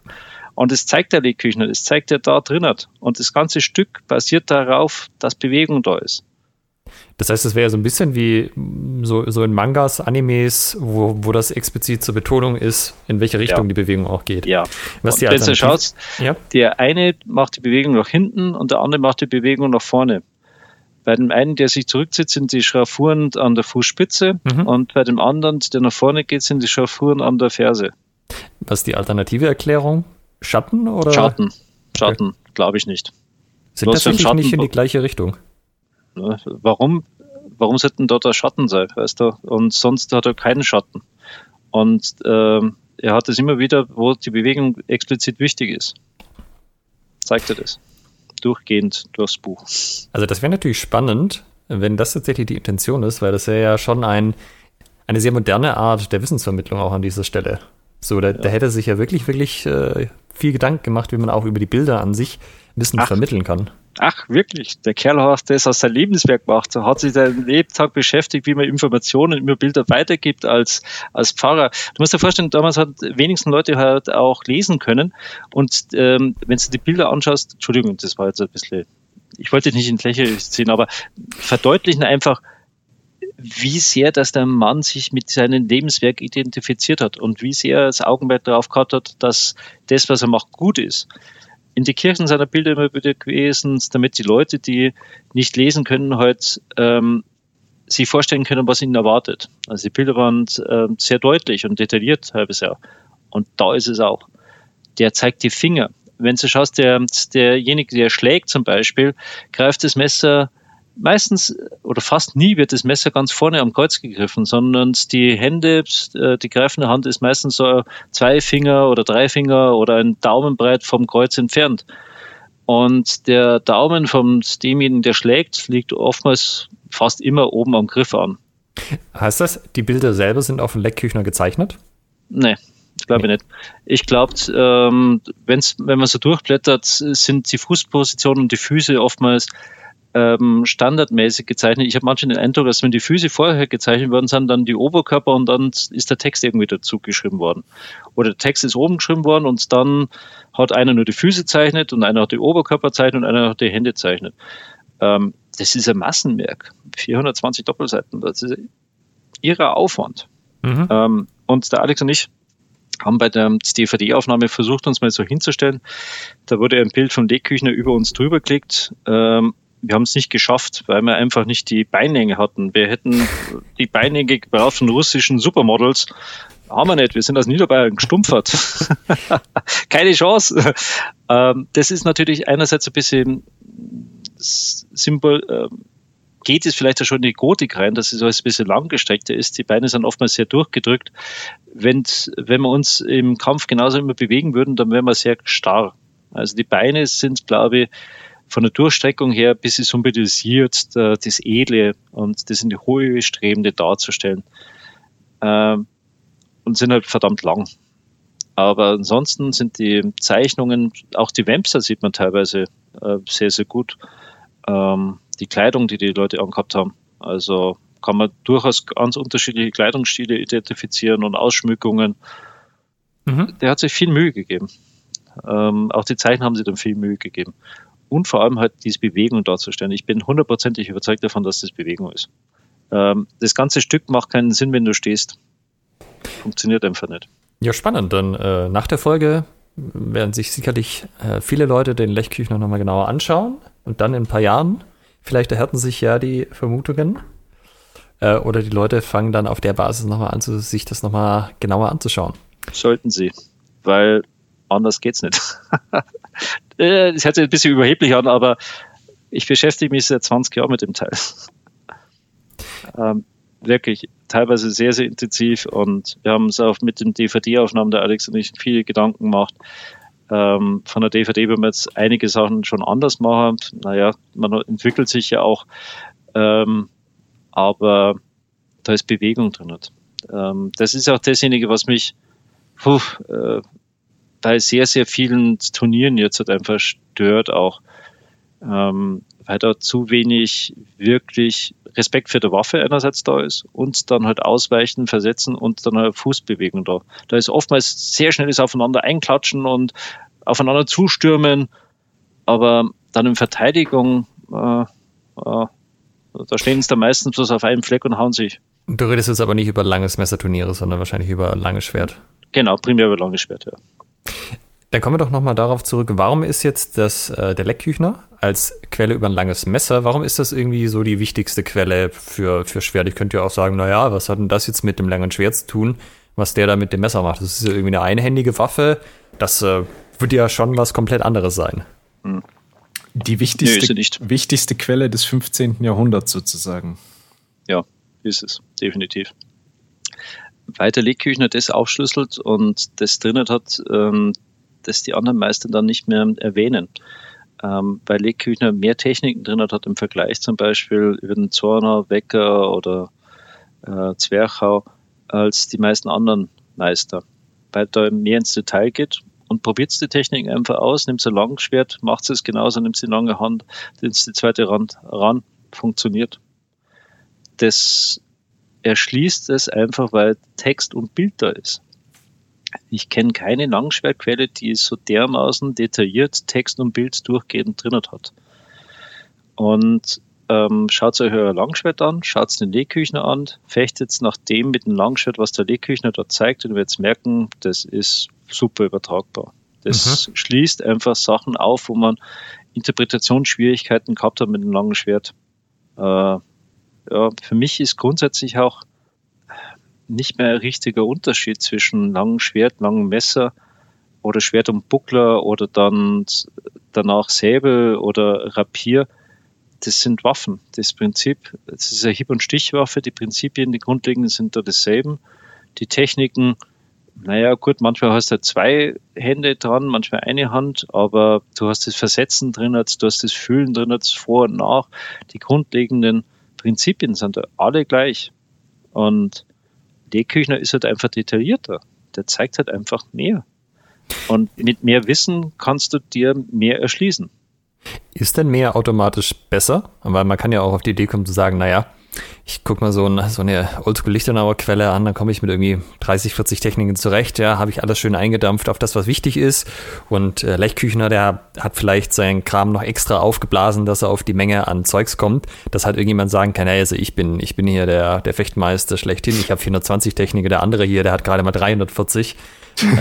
Und das zeigt der Lehrküchner, das zeigt er da drin. Und das ganze Stück basiert darauf, dass Bewegung da ist. Das heißt, es wäre so ein bisschen wie so, so in Mangas, Animes, wo, wo das explizit zur Betonung ist, in welche Richtung ja. die Bewegung auch geht. Ja. Was die wenn du schaust, ja? der eine macht die Bewegung nach hinten und der andere macht die Bewegung nach vorne. Bei dem einen, der sich zurückzieht, sind die Schraffuren an der Fußspitze mhm. und bei dem anderen, der nach vorne geht, sind die Schraffuren an der Ferse. Was ist die alternative Erklärung? Schatten oder? Schatten. Schatten, okay. glaube ich nicht. Sind Bloß tatsächlich nicht in die gleiche Richtung. Ne? Warum, warum sollten dort der Schatten sein, weißt du? Und sonst hat er keinen Schatten. Und ähm, er hat es immer wieder, wo die Bewegung explizit wichtig ist. Zeigt er das. Durchgehend durchs Buch. Also das wäre natürlich spannend, wenn das tatsächlich die Intention ist, weil das wäre ja schon ein, eine sehr moderne Art der Wissensvermittlung auch an dieser Stelle. So, da, ja. da hätte sich ja wirklich, wirklich äh, viel Gedanken gemacht, wie man auch über die Bilder an sich Wissen Ach. vermitteln kann. Ach, wirklich? Der Kerl hat das aus seinem Lebenswerk gemacht. Er hat sich seinen Lebtag beschäftigt, wie man Informationen über Bilder weitergibt als, als Pfarrer. Du musst dir vorstellen, damals hat wenigsten Leute halt auch lesen können. Und ähm, wenn du die Bilder anschaust, Entschuldigung, das war jetzt ein bisschen, ich wollte dich nicht in Fläche ziehen, aber verdeutlichen einfach, wie sehr dass der Mann sich mit seinem Lebenswerk identifiziert hat und wie sehr er das Augenmerk darauf gehabt hat, dass das, was er macht, gut ist in die Kirchen seiner Bilder immer wieder gewesen, damit die Leute, die nicht lesen können, halt ähm, sich vorstellen können, was ihnen erwartet. Also die Bilder waren äh, sehr deutlich und detailliert halbes Jahr. Und da ist es auch. Der zeigt die Finger. Wenn du schaust, der, derjenige, der schlägt zum Beispiel, greift das Messer meistens oder fast nie wird das Messer ganz vorne am Kreuz gegriffen, sondern die Hände, äh, die greifende Hand ist meistens so zwei Finger oder drei Finger oder ein Daumenbreit vom Kreuz entfernt. Und der Daumen vom demjenigen, der schlägt, liegt oftmals fast immer oben am Griff an. Heißt das, die Bilder selber sind auf dem Leckküchner gezeichnet? Nee, ich glaube nee. nicht. Ich glaube, ähm, wenn man so durchblättert, sind die Fußpositionen und die Füße oftmals ähm, standardmäßig gezeichnet. Ich habe manchmal den Eindruck, dass wenn die Füße vorher gezeichnet worden sind, dann die Oberkörper und dann ist der Text irgendwie dazu geschrieben worden. Oder der Text ist oben geschrieben worden und dann hat einer nur die Füße zeichnet und einer hat die Oberkörper zeichnet und einer hat die Hände zeichnet. Ähm, das ist ein Massenwerk. 420 Doppelseiten. Das ist ihrer Aufwand. Mhm. Ähm, und der Alex und ich haben bei der DVD-Aufnahme versucht, uns mal so hinzustellen. Da wurde ein Bild von Leckküchner über uns drüber gelegt. Ähm, wir haben es nicht geschafft, weil wir einfach nicht die Beinlänge hatten. Wir hätten die Beinlänge gebraucht von russischen Supermodels. Haben wir nicht. Wir sind aus Niederbayern gestumpfert. Keine Chance. Ähm, das ist natürlich einerseits ein bisschen Symbol, äh, geht es vielleicht auch schon in die Gotik rein, dass es so ein bisschen langgestreckter ist. Die Beine sind oftmals sehr durchgedrückt. Wenn, wenn wir uns im Kampf genauso immer bewegen würden, dann wären wir sehr starr. Also die Beine sind, glaube ich, von der Durchstreckung her ein bisschen symbolisiert, das Edle und das in die Hohe Strebende darzustellen. Ähm, und sind halt verdammt lang. Aber ansonsten sind die Zeichnungen, auch die Wemser sieht man teilweise äh, sehr, sehr gut. Ähm, die Kleidung, die die Leute angehabt haben. Also kann man durchaus ganz unterschiedliche Kleidungsstile identifizieren und Ausschmückungen. Mhm. Der hat sich viel Mühe gegeben. Ähm, auch die Zeichen haben sich dann viel Mühe gegeben und vor allem halt diese Bewegung darzustellen. Ich bin hundertprozentig überzeugt davon, dass das Bewegung ist. Ähm, das ganze Stück macht keinen Sinn, wenn du stehst. Funktioniert einfach nicht. Ja, spannend. Dann äh, nach der Folge werden sich sicherlich äh, viele Leute den Lechküchner nochmal genauer anschauen und dann in ein paar Jahren, vielleicht erhärten sich ja die Vermutungen äh, oder die Leute fangen dann auf der Basis nochmal an, sich das nochmal genauer anzuschauen. Sollten sie, weil anders geht's nicht. äh, das hört sich ein bisschen überheblich an, aber ich beschäftige mich seit 20 Jahren mit dem Teil. ähm, wirklich teilweise sehr, sehr intensiv und wir haben es auch mit den DVD-Aufnahmen der Alex und ich viele Gedanken gemacht. Ähm, von der DVD wenn wir jetzt einige Sachen schon anders machen. Naja, man entwickelt sich ja auch, ähm, aber da ist Bewegung drin. Ähm, das ist auch dasjenige, was mich puh, äh, bei sehr, sehr vielen Turnieren jetzt halt einfach stört auch, ähm, weil da zu wenig wirklich Respekt für die Waffe einerseits da ist und dann halt ausweichen, versetzen und dann halt Fußbewegung da. Da ist oftmals sehr schnelles Aufeinander einklatschen und aufeinander zustürmen, aber dann in Verteidigung, äh, äh, da stehen sie da meistens bloß auf einem Fleck und hauen sich. Du redest jetzt aber nicht über langes Messerturniere, sondern wahrscheinlich über langes Schwert. Genau, primär über langes Schwert, ja. Dann kommen wir doch nochmal darauf zurück, warum ist jetzt das, äh, der Leckküchner als Quelle über ein langes Messer, warum ist das irgendwie so die wichtigste Quelle für, für Schwert? Ich könnte ja auch sagen, naja, was hat denn das jetzt mit dem langen Schwert zu tun, was der da mit dem Messer macht? Das ist ja irgendwie eine einhändige Waffe, das äh, würde ja schon was komplett anderes sein. Hm. Die wichtigste, nee, wichtigste Quelle des 15. Jahrhunderts sozusagen. Ja, ist es, definitiv. Weiter Leckküchner das aufschlüsselt und das drinnen hat, ähm, das die anderen Meister dann nicht mehr erwähnen. Ähm, weil Leckküchner mehr Techniken drin hat im Vergleich zum Beispiel über den Zorner, Wecker oder äh, Zwerchau als die meisten anderen Meister. Weil da mehr ins Detail geht und probiert die Techniken einfach aus, nimmt ein Langschwert, macht es genauso, nimmt die lange Hand, nimmt die zweite Hand ran, funktioniert. Das erschließt es einfach, weil Text und Bild da ist. Ich kenne keine Langschwertquelle, die so dermaßen detailliert Text und Bild durchgehend drin hat. Und ähm, schaut euch euer Langschwert an, schaut den Lehküchner an, fechtet nach dem mit dem Langschwert, was der Lehküchner dort zeigt und ihr werdet merken, das ist super übertragbar. Das mhm. schließt einfach Sachen auf, wo man Interpretationsschwierigkeiten gehabt hat mit dem langen Schwert. Äh, für mich ist grundsätzlich auch nicht mehr ein richtiger Unterschied zwischen langem Schwert, langem Messer oder Schwert und Buckler oder dann danach Säbel oder Rapier. Das sind Waffen. Das Prinzip, das ist eine Hieb- und Stichwaffe. Die Prinzipien, die grundlegenden sind da dieselben. Die Techniken, naja, gut, manchmal hast du zwei Hände dran, manchmal eine Hand, aber du hast das Versetzen drin, du hast das Fühlen drin, vor und nach. Die grundlegenden Prinzipien sind alle gleich. Und D-Küchner ist halt einfach detaillierter. Der zeigt halt einfach mehr. Und mit mehr Wissen kannst du dir mehr erschließen. Ist denn mehr automatisch besser? Weil man kann ja auch auf die Idee kommen zu sagen, naja, ich gucke mal so, ein, so eine Oldschool-Lichtenauer Quelle an, dann komme ich mit irgendwie 30, 40 Techniken zurecht, ja, habe ich alles schön eingedampft auf das, was wichtig ist. Und äh, Lechküchner, der hat vielleicht seinen Kram noch extra aufgeblasen, dass er auf die Menge an Zeugs kommt, dass halt irgendjemand sagen kann, hey, also ich bin, ich bin hier der, der Fechtmeister schlechthin, ich habe 420 Techniken, der andere hier, der hat gerade mal 340.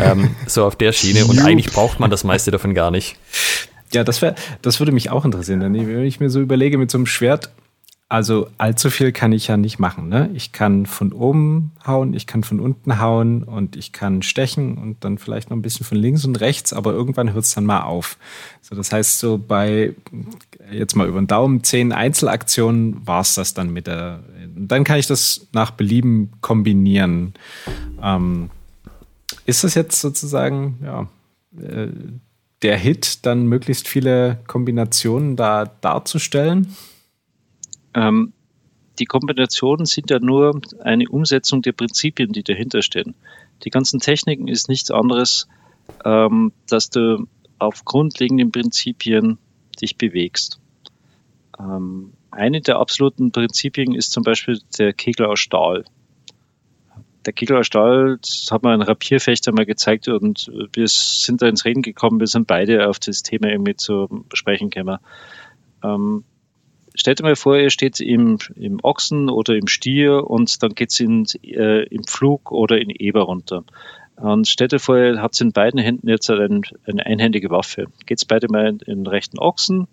ähm, so auf der Schiene. Und eigentlich braucht man das meiste davon gar nicht. Ja, das, wär, das würde mich auch interessieren. Wenn ich mir so überlege, mit so einem Schwert also allzu viel kann ich ja nicht machen. Ne? Ich kann von oben hauen, ich kann von unten hauen und ich kann stechen und dann vielleicht noch ein bisschen von links und rechts, aber irgendwann hört es dann mal auf. So, das heißt, so bei jetzt mal über den Daumen zehn Einzelaktionen war es das dann mit der. Dann kann ich das nach Belieben kombinieren. Ähm, ist das jetzt sozusagen, ja, äh, der Hit, dann möglichst viele Kombinationen da darzustellen? Ähm, die Kombinationen sind ja nur eine Umsetzung der Prinzipien, die dahinter stehen. Die ganzen Techniken ist nichts anderes, ähm, dass du auf grundlegenden Prinzipien dich bewegst. Ähm, eine der absoluten Prinzipien ist zum Beispiel der Kegel aus Stahl. Der Kegel aus Stahl, das hat man ein Rapierfechter mal gezeigt und wir sind da ins Reden gekommen, wir sind beide auf das Thema irgendwie zu sprechen gekommen. Ähm, stellt euch mal vor, ihr steht im, im Ochsen oder im Stier und dann geht's in, äh, im Flug oder in Eber runter. Und stellt euch vor, ihr habt in beiden Händen jetzt eine, eine einhändige Waffe. Geht's beide mal in, in den rechten Ochsen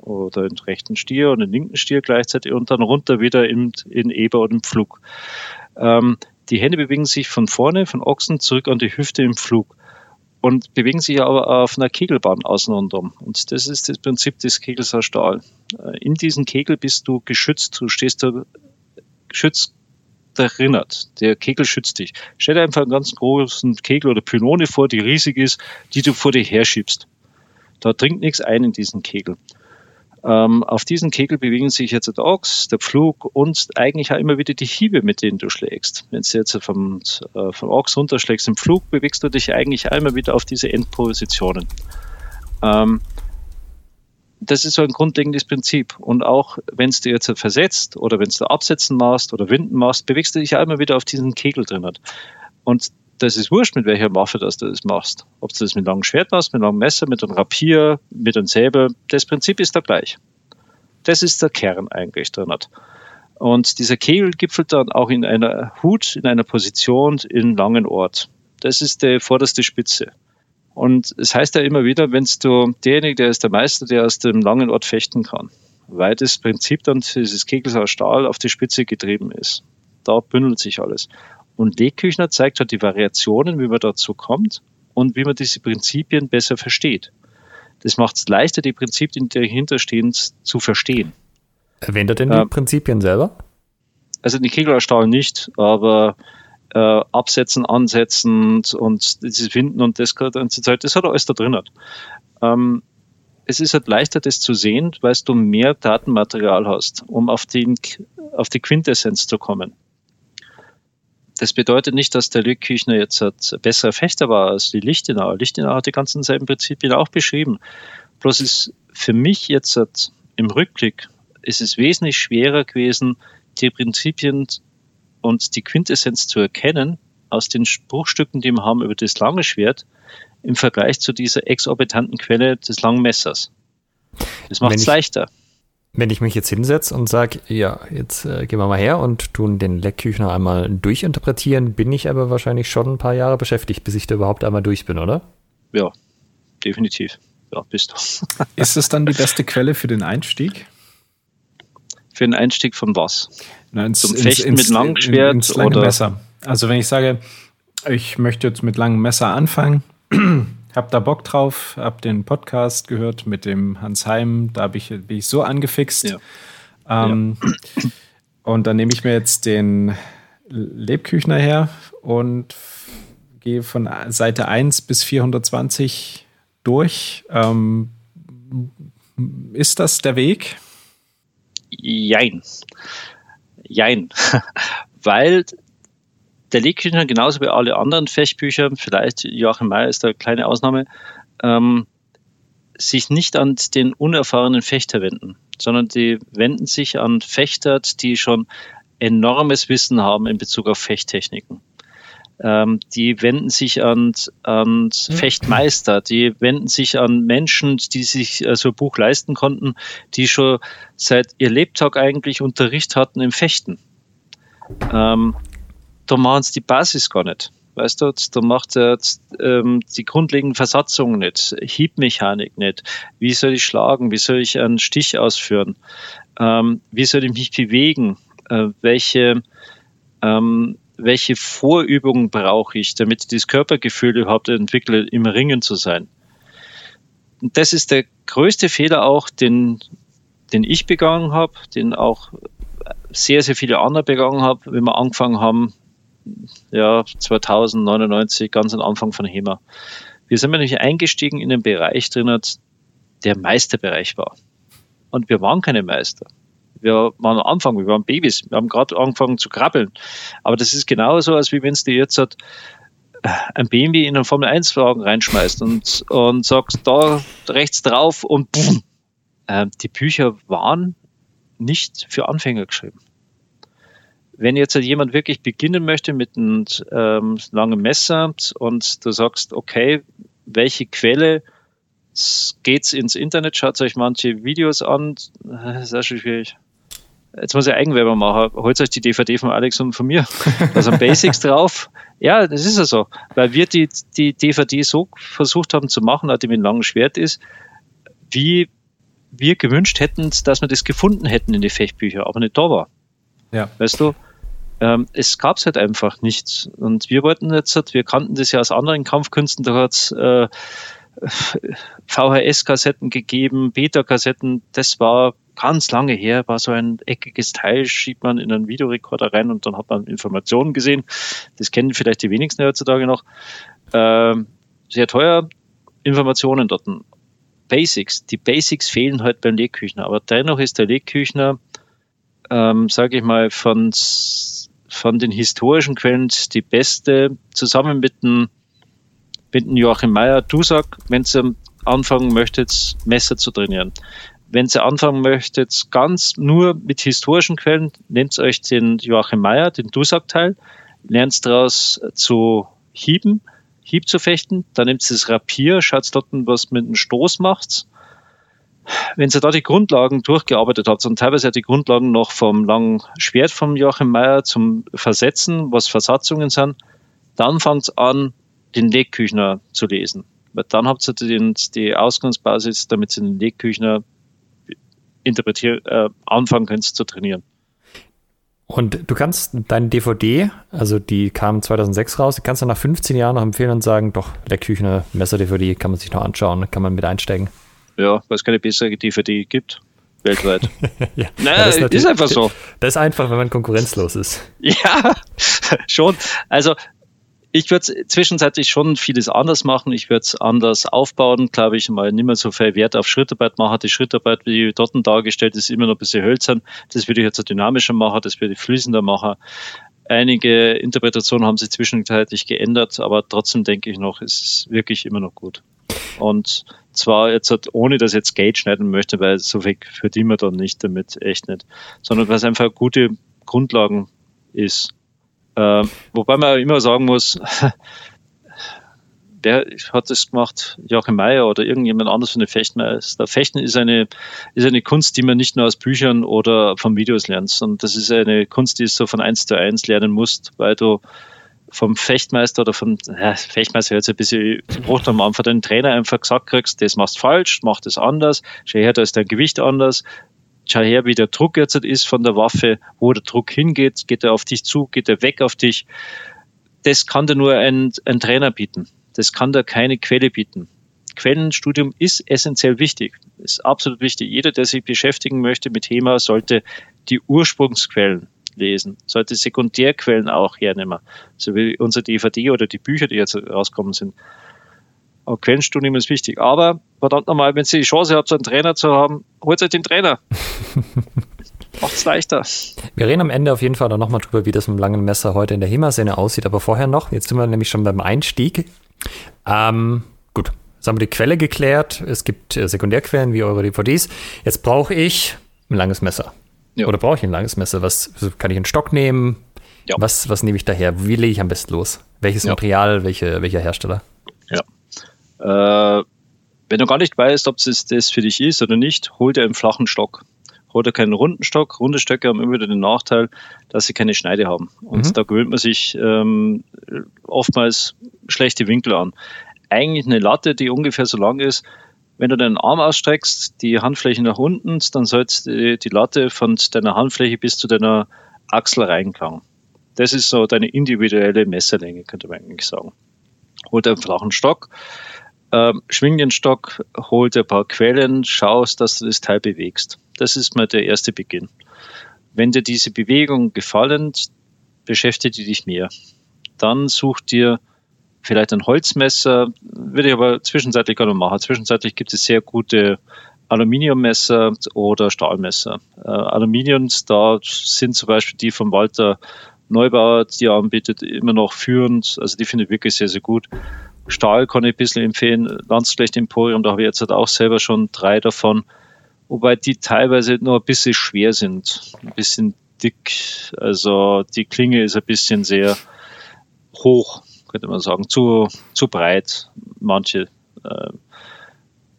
oder in den rechten Stier und in den linken Stier gleichzeitig und dann runter wieder in, in Eber oder im Flug. Ähm, die Hände bewegen sich von vorne, von Ochsen zurück an die Hüfte im Flug und bewegen sich aber auf einer Kegelbahn außen und um. Und das ist das Prinzip des Kegels aus Stahl. Äh, in diesem Kegel bist du geschützt, du stehst da geschützt erinnert. Der Kegel schützt dich. Stell dir einfach einen ganz großen Kegel oder Pylone vor, die riesig ist, die du vor dir herschiebst. Da dringt nichts ein in diesen Kegel. Ähm, auf diesen Kegel bewegen sich jetzt der Ochs, der Pflug und eigentlich auch immer wieder die Hiebe, mit denen du schlägst. Wenn du jetzt vom, äh, vom Ochs runterschlägst im Flug, bewegst du dich eigentlich einmal wieder auf diese Endpositionen. Ähm, das ist so ein grundlegendes Prinzip. Und auch wenn du jetzt versetzt oder wenn du absetzen machst oder winden machst, bewegst du dich einmal wieder auf diesen Kegel drin. Und das ist wurscht, mit welcher Waffe dass du das machst. Ob du das mit langem Schwert machst, mit langem Messer, mit einem Rapier, mit einem Säbel, das Prinzip ist da gleich. Das ist der Kern eigentlich drin. Und dieser Kegel gipfelt dann auch in einer Hut, in einer Position, in langen Ort. Das ist die vorderste Spitze. Und es heißt ja immer wieder, wenn du derjenige, der ist der Meister, der aus dem langen Ort fechten kann, weil das Prinzip dann dieses Kegels aus Stahl auf die Spitze getrieben ist. Da bündelt sich alles. Und Lehküchner zeigt halt die Variationen, wie man dazu kommt und wie man diese Prinzipien besser versteht. Das macht es leichter, die Prinzipien, die dahinter stehen, zu verstehen. Erwähnt er denn die ähm, Prinzipien selber? Also die Kegel aus Stahl nicht, aber äh, Absetzen, Ansetzen und dieses Finden und das, das hat alles da drin. Ähm, es ist halt leichter, das zu sehen, weil du mehr Datenmaterial hast, um auf, den, auf die Quintessenz zu kommen. Das bedeutet nicht, dass der Lückküchner jetzt ein besserer Fechter war als die Lichtenauer. Lichtenauer hat die ganzen selben Prinzipien auch beschrieben. Bloß ist für mich jetzt im Rückblick ist es wesentlich schwerer gewesen, die Prinzipien und die Quintessenz zu erkennen aus den Bruchstücken, die wir haben über das lange Schwert, im Vergleich zu dieser exorbitanten Quelle des langen Messers. Das macht es leichter. Wenn ich mich jetzt hinsetze und sage, ja, jetzt äh, gehen wir mal her und tun den Leckküchner einmal durchinterpretieren, bin ich aber wahrscheinlich schon ein paar Jahre beschäftigt, bis ich da überhaupt einmal durch bin, oder? Ja, definitiv. Ja, bist du. Ist es dann die beste Quelle für den Einstieg? Für den Einstieg von was? Na, ins, Zum Fechten ins, mit langem Schwert ins lange oder? Messer. Also wenn ich sage, ich möchte jetzt mit langem Messer anfangen, hab da Bock drauf, hab den Podcast gehört mit dem Hans Heim, da ich, bin ich so angefixt. Ja. Ähm, ja. Und dann nehme ich mir jetzt den Lebküchner her und gehe von Seite 1 bis 420 durch. Ähm, ist das der Weg? Jein. Jein. Weil der Legküchner genauso wie alle anderen Fechtbücher, vielleicht Joachim Mayer ist da eine kleine Ausnahme, ähm, sich nicht an den unerfahrenen Fechter wenden, sondern die wenden sich an Fechter, die schon enormes Wissen haben in Bezug auf Fechttechniken. Ähm, die wenden sich an, an Fechtmeister, die wenden sich an Menschen, die sich äh, so ein Buch leisten konnten, die schon seit ihr Lebtag eigentlich Unterricht hatten im Fechten. Ähm, da machen sie die Basis gar nicht. Weißt du, da macht er ähm, die grundlegenden Versatzungen nicht, Hiebmechanik nicht. Wie soll ich schlagen? Wie soll ich einen Stich ausführen? Ähm, wie soll ich mich bewegen? Äh, welche ähm, welche Vorübungen brauche ich, damit ich das Körpergefühl überhaupt entwickle, im Ringen zu sein. Und das ist der größte Fehler auch, den, den ich begangen habe, den auch sehr, sehr viele andere begangen haben, wenn wir angefangen haben, ja, 2099, ganz am Anfang von HEMA. Wir sind nämlich eingestiegen in den Bereich drin, der Meisterbereich war. Und wir waren keine Meister wir waren am Anfang, wir waren Babys, wir haben gerade angefangen zu krabbeln. Aber das ist genauso, als wie wenn es dir jetzt hat, äh, ein BMW in einen Formel-1-Wagen reinschmeißt und, und sagst, da rechts drauf und boom. Ähm, die Bücher waren nicht für Anfänger geschrieben. Wenn jetzt jemand wirklich beginnen möchte mit einem ähm, langen Messer und du sagst, okay, welche Quelle geht's ins Internet, schaut euch manche Videos an, das ist auch schon schwierig. Jetzt muss ich Eigenwerbung machen. Holt euch die DVD von Alex und von mir. Da sind Basics drauf. Ja, das ist ja so. Weil wir die, die DVD so versucht haben zu machen, die mit einem langen Schwert ist, wie wir gewünscht hätten, dass wir das gefunden hätten in die Fechtbücher, aber nicht da war. Ja. Weißt du? Ähm, es gab es halt einfach nicht. Und wir wollten jetzt, wir kannten das ja aus anderen Kampfkünsten, da hat es äh, VHS-Kassetten gegeben, Beta-Kassetten, das war ganz lange her, war so ein eckiges Teil, schiebt man in einen Videorekorder rein und dann hat man Informationen gesehen. Das kennen vielleicht die wenigsten heutzutage noch. Ähm, sehr teuer, Informationen dort. Basics. Die Basics fehlen halt beim Legküchner, aber dennoch ist der Legküchner, ähm, sage ich mal, von, von den historischen Quellen die beste, zusammen mit dem, mit dem Joachim Meyer. Du sag, wenn ihr anfangen möchtet, Messer zu trainieren. Wenn ihr anfangen möchtet, ganz nur mit historischen Quellen, nehmt euch den Joachim Meyer, den Dusak-Teil, lernt daraus zu hieben, Hieb zu fechten, dann nehmt ihr das Rapier, schaut dort, was mit dem Stoß macht. Wenn ihr da die Grundlagen durchgearbeitet habt und teilweise die Grundlagen noch vom langen Schwert vom Joachim Meyer zum Versetzen, was Versatzungen sind, dann fangt an, den Legküchner zu lesen. Weil dann habt ihr die Ausgangsbasis, damit ihr den Legküchner interpretieren, äh, anfangen könnt zu trainieren. Und du kannst deine DVD, also die kam 2006 raus, die kannst du nach 15 Jahren noch empfehlen und sagen, doch, Leckküchner Messer-DVD kann man sich noch anschauen, kann man mit einsteigen. Ja, weil es keine bessere DVD gibt, weltweit. ja, naja, ist, ist, einfach so. Das ist einfach, wenn man konkurrenzlos ist. Ja, schon. Also ich würde zwischenzeitlich schon vieles anders machen. Ich würde es anders aufbauen, glaube ich, mal nicht mehr so viel Wert auf Schrittarbeit machen. Die Schrittarbeit, wie dort dargestellt ist, immer noch ein bisschen hölzern. Das würde ich jetzt dynamischer machen, das würde ich fließender machen. Einige Interpretationen haben sich zwischenzeitlich geändert, aber trotzdem denke ich noch, es ist wirklich immer noch gut. Und zwar jetzt, ohne dass ich jetzt Geld schneiden möchte, weil so viel verdienen wir dann nicht damit, echt nicht, sondern weil es einfach gute Grundlagen ist. Äh, wobei man immer sagen muss, wer hat das gemacht? Joachim Meyer oder irgendjemand anders von den Fechtmeister. Fechten ist eine, ist eine Kunst, die man nicht nur aus Büchern oder von Videos lernt, sondern das ist eine Kunst, die du so von eins zu eins lernen musst, weil du vom Fechtmeister oder vom ja, Fechtmeister jetzt ein bisschen Bruch am Anfang den Trainer einfach gesagt kriegst, das machst falsch, mach das anders, schau her, da ist dein Gewicht anders, schau her, wie der Druck jetzt ist von der Waffe, wo der Druck hingeht, geht er auf dich zu, geht er weg auf dich. Das kann dir nur ein, ein Trainer bieten. Das kann dir keine Quelle bieten. Quellenstudium ist essentiell wichtig, ist absolut wichtig. Jeder, der sich beschäftigen möchte mit HEMA, sollte die Ursprungsquellen lesen, sollte Sekundärquellen auch hernehmen, so wie unser DVD oder die Bücher, die jetzt rauskommen sind. Aber Quellenstudium ist wichtig. Aber verdammt nochmal, wenn Sie die Chance habt, so einen Trainer zu haben, holt euch den Trainer. Macht es leichter. Wir reden am Ende auf jeden Fall dann nochmal drüber, wie das mit dem langen Messer heute in der HEMA-Szene aussieht. Aber vorher noch, jetzt sind wir nämlich schon beim Einstieg. Ähm, gut, jetzt haben wir die Quelle geklärt. Es gibt äh, Sekundärquellen wie eure DVDs. Jetzt brauche ich ein langes Messer. Ja. Oder brauche ich ein langes Messer? Was kann ich einen Stock nehmen? Ja. Was, was nehme ich daher? Wie lege ich am besten los? Welches ja. Material, welche, welcher Hersteller? Äh, wenn du gar nicht weißt, ob es das für dich ist oder nicht, hol dir einen flachen Stock. Hol dir keinen runden Stock. Runde Stöcke haben immer wieder den Nachteil, dass sie keine Schneide haben. Und mhm. da gewöhnt man sich ähm, oftmals schlechte Winkel an. Eigentlich eine Latte, die ungefähr so lang ist, wenn du deinen Arm ausstreckst, die Handfläche nach unten, dann sollst du die Latte von deiner Handfläche bis zu deiner Achsel reinklagen. Das ist so deine individuelle Messerlänge, könnte man eigentlich sagen. Hol dir einen flachen Stock, ähm, schwing den Stock, hol dir ein paar Quellen, schaust, dass du das Teil bewegst. Das ist mal der erste Beginn. Wenn dir diese Bewegung gefallen, beschäftige dich mehr. Dann such dir vielleicht ein Holzmesser, würde ich aber zwischenzeitlich gar nicht machen. Zwischenzeitlich gibt es sehr gute Aluminiummesser oder Stahlmesser. Äh, Aluminiums, da sind zum Beispiel die von Walter Neubauer, die er anbietet, immer noch führend. Also die finde ich wirklich sehr, sehr gut. Stahl kann ich ein bisschen empfehlen, Landsknecht Emporium, da habe ich jetzt halt auch selber schon drei davon, wobei die teilweise nur ein bisschen schwer sind, ein bisschen dick, also die Klinge ist ein bisschen sehr hoch, könnte man sagen, zu, zu breit, manche. Äh,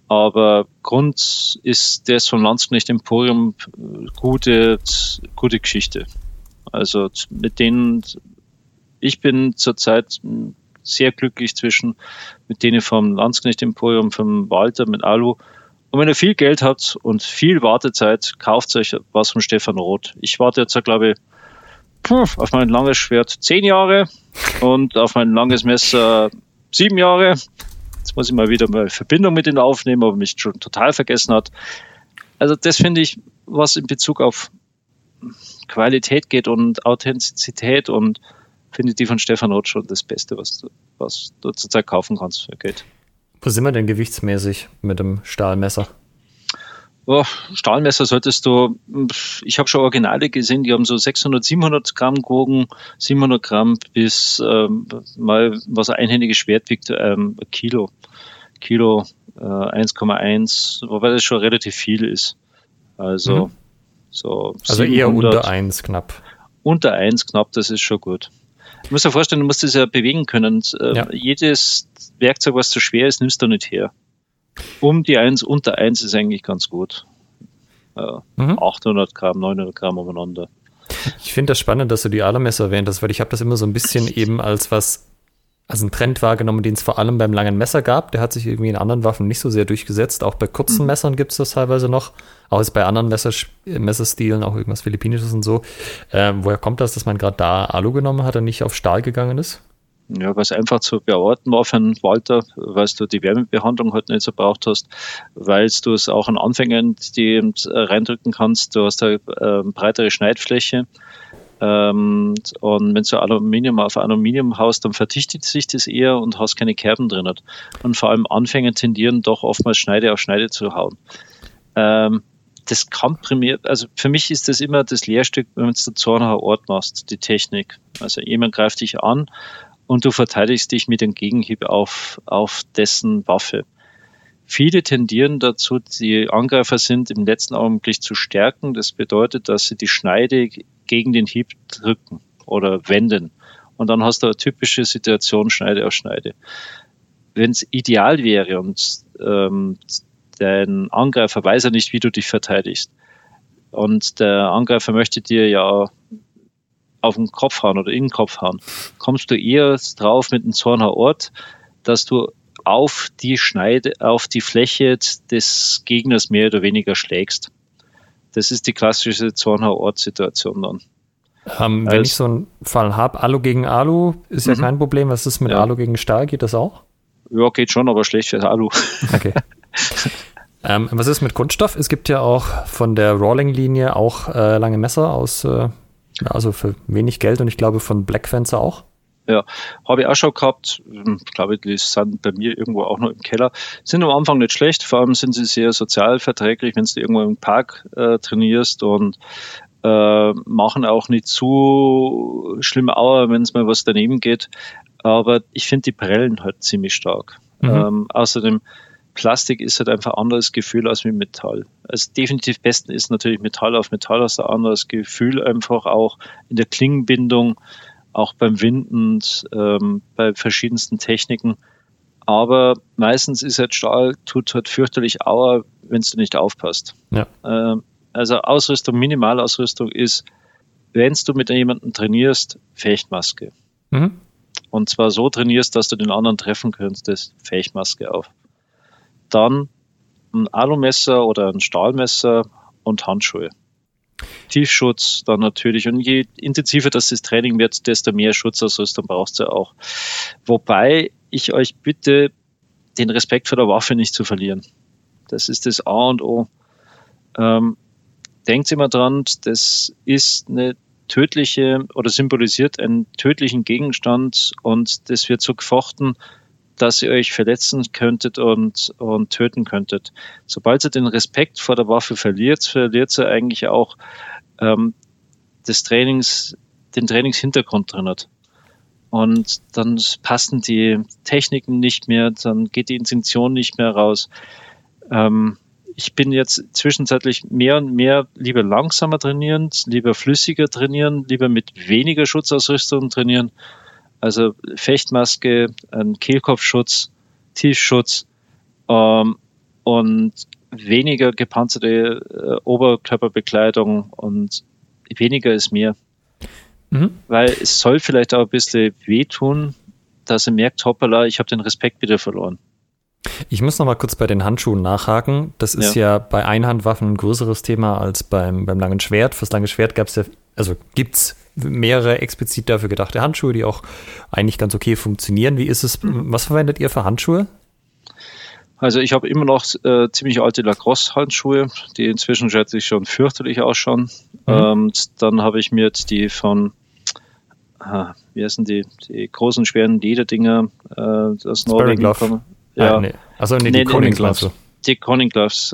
aber Grund ist das von Landsknecht Emporium gute, gute Geschichte. Also mit denen, ich bin zurzeit sehr glücklich zwischen mit denen vom Landsknecht Emporium, vom Walter, mit Alu. Und wenn ihr viel Geld habt und viel Wartezeit, kauft euch was von Stefan Roth. Ich warte jetzt, glaube ich, auf mein langes Schwert zehn Jahre und auf mein langes Messer sieben Jahre. Jetzt muss ich mal wieder mal Verbindung mit ihnen aufnehmen, aber mich schon total vergessen hat. Also das finde ich, was in Bezug auf Qualität geht und Authentizität und finde die von Stefan Roth schon das Beste, was du, was du zurzeit kaufen kannst für Geld. Wo sind wir denn gewichtsmäßig mit dem Stahlmesser? Oh, Stahlmesser solltest du, ich habe schon Originale gesehen, die haben so 600, 700 Gramm gewogen, 700 Gramm bis ähm, mal, was ein einhändiges Schwert wiegt, ähm, Kilo. Kilo äh, 1,1, wobei das schon relativ viel ist. Also, mhm. so. Also eher unter 1 knapp. Unter 1 knapp, das ist schon gut. Du musst dir vorstellen, du musst das ja bewegen können. Äh, ja. Jedes Werkzeug, was zu schwer ist, nimmst du nicht her. Um die 1, unter 1 ist eigentlich ganz gut. Ja, mhm. 800 Gramm, 900 Gramm umeinander. Ich finde das spannend, dass du die Alarmesser erwähnt hast, weil ich habe das immer so ein bisschen eben als was, als einen Trend wahrgenommen, den es vor allem beim langen Messer gab. Der hat sich irgendwie in anderen Waffen nicht so sehr durchgesetzt. Auch bei kurzen mhm. Messern gibt es das teilweise noch. Auch jetzt bei anderen Messer, Messerstilen, auch irgendwas Philippinisches und so. Ähm, woher kommt das, dass man gerade da Alu genommen hat und nicht auf Stahl gegangen ist? Ja, was einfach zu beorten war für einen Walter, weil du die Wärmebehandlung halt nicht so braucht hast, weil du es auch an Anfängern die äh, reindrücken kannst. Du hast eine äh, breitere Schneidfläche. Ähm, und wenn du Aluminium auf Aluminium haust, dann verdichtet sich das eher und hast keine Kerben drin. Und vor allem Anfänger tendieren doch oftmals Schneide auf Schneide zu hauen. Ähm, das kann primär, also für mich ist das immer das Lehrstück, wenn du dazu nachher Ort machst, die Technik. Also jemand greift dich an und du verteidigst dich mit dem Gegenhieb auf, auf dessen Waffe. Viele tendieren dazu, die Angreifer sind im letzten Augenblick zu stärken. Das bedeutet, dass sie die Schneide gegen den Hieb drücken oder wenden. Und dann hast du eine typische Situation Schneide auf Schneide. Wenn es ideal wäre und ähm, dein Angreifer weiß ja nicht, wie du dich verteidigst, und der Angreifer möchte dir ja auf den Kopf hauen oder in den Kopf hauen, kommst du eher drauf mit einem Zorner Ort, dass du auf die Schneide, auf die Fläche des Gegners mehr oder weniger schlägst. Das ist die klassische Zorner Ort-Situation dann. Ähm, wenn ich so einen Fall habe, Alu gegen Alu ist ja mhm. kein Problem. Was ist mit ja. Alu gegen Stahl? Geht das auch? Ja, geht schon, aber schlecht für Alu. Okay. ähm, was ist mit Kunststoff? Es gibt ja auch von der Rawling-Linie auch äh, lange Messer aus äh, also für wenig Geld und ich glaube von Black Fencer auch. Ja, habe ich auch schon gehabt. Hm, ich glaube, die sind bei mir irgendwo auch noch im Keller. Sind am Anfang nicht schlecht, vor allem sind sie sehr sozial verträglich, wenn du irgendwo im Park äh, trainierst und äh, machen auch nicht zu schlimm Auer, wenn es mal was daneben geht. Aber ich finde die Prellen halt ziemlich stark. Mhm. Ähm, außerdem Plastik ist halt einfach ein anderes Gefühl als mit Metall. Also definitiv besten ist natürlich Metall auf Metall, hast ein anderes Gefühl einfach auch in der Klingenbindung, auch beim Winden, ähm, bei verschiedensten Techniken. Aber meistens ist halt Stahl, tut halt fürchterlich Auer, wenn du nicht aufpasst. Ja. Ähm, also Ausrüstung, Minimalausrüstung ist, wenn du mit jemandem trainierst, Fechtmaske. Mhm. Und zwar so trainierst, dass du den anderen treffen könntest, Fechtmaske auf dann ein Alumesser oder ein Stahlmesser und Handschuhe. Tiefschutz dann natürlich. Und je intensiver das, das Training wird, desto mehr Schutzausrüstung brauchst du auch. Wobei ich euch bitte, den Respekt vor der Waffe nicht zu verlieren. Das ist das A und O. Ähm, denkt immer dran, das ist eine tödliche oder symbolisiert einen tödlichen Gegenstand und das wird so gefochten, dass ihr euch verletzen könntet und, und töten könntet. Sobald ihr den Respekt vor der Waffe verliert, verliert ihr eigentlich auch ähm, des Trainings, den Trainingshintergrund drin hat. Und dann passen die Techniken nicht mehr, dann geht die Intention nicht mehr raus. Ähm, ich bin jetzt zwischenzeitlich mehr und mehr lieber langsamer trainieren, lieber flüssiger trainieren, lieber mit weniger Schutzausrüstung trainieren also Fechtmaske, ein Kehlkopfschutz, Tiefschutz ähm, und weniger gepanzerte äh, Oberkörperbekleidung und weniger ist mehr. Mhm. Weil es soll vielleicht auch ein bisschen wehtun, dass er merkt, hoppala, ich habe den Respekt wieder verloren. Ich muss noch mal kurz bei den Handschuhen nachhaken. Das ist ja, ja bei Einhandwaffen ein größeres Thema als beim, beim langen Schwert. Fürs lange Schwert gab es ja, also gibt es mehrere explizit dafür gedachte Handschuhe, die auch eigentlich ganz okay funktionieren. Wie ist es, mhm. was verwendet ihr für Handschuhe? Also ich habe immer noch äh, ziemlich alte Lacrosse-Handschuhe, die inzwischen schätze ich schon fürchterlich ausschauen. Mhm. Ähm, dann habe ich mir jetzt die von, äh, wie heißen die, die großen schweren Lederdinger, äh, das Norwegen. Ja, ah, nee. Also nee, die nee, Conning Gloves. Die Conning Gloves.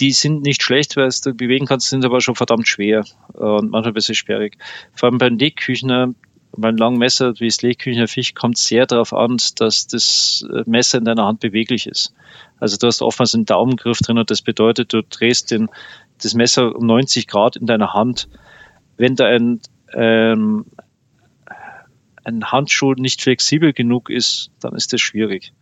Die sind nicht schlecht, weil du bewegen kannst, sind aber schon verdammt schwer und manchmal ein bisschen sperrig. Vor allem beim Legküchner, beim langen Messer wie das Legküchner Fisch kommt sehr darauf an, dass das Messer in deiner Hand beweglich ist. Also du hast oftmals einen Daumengriff drin und das bedeutet, du drehst den, das Messer um 90 Grad in deiner Hand. Wenn da ein, ähm, ein Handschuh nicht flexibel genug ist, dann ist das schwierig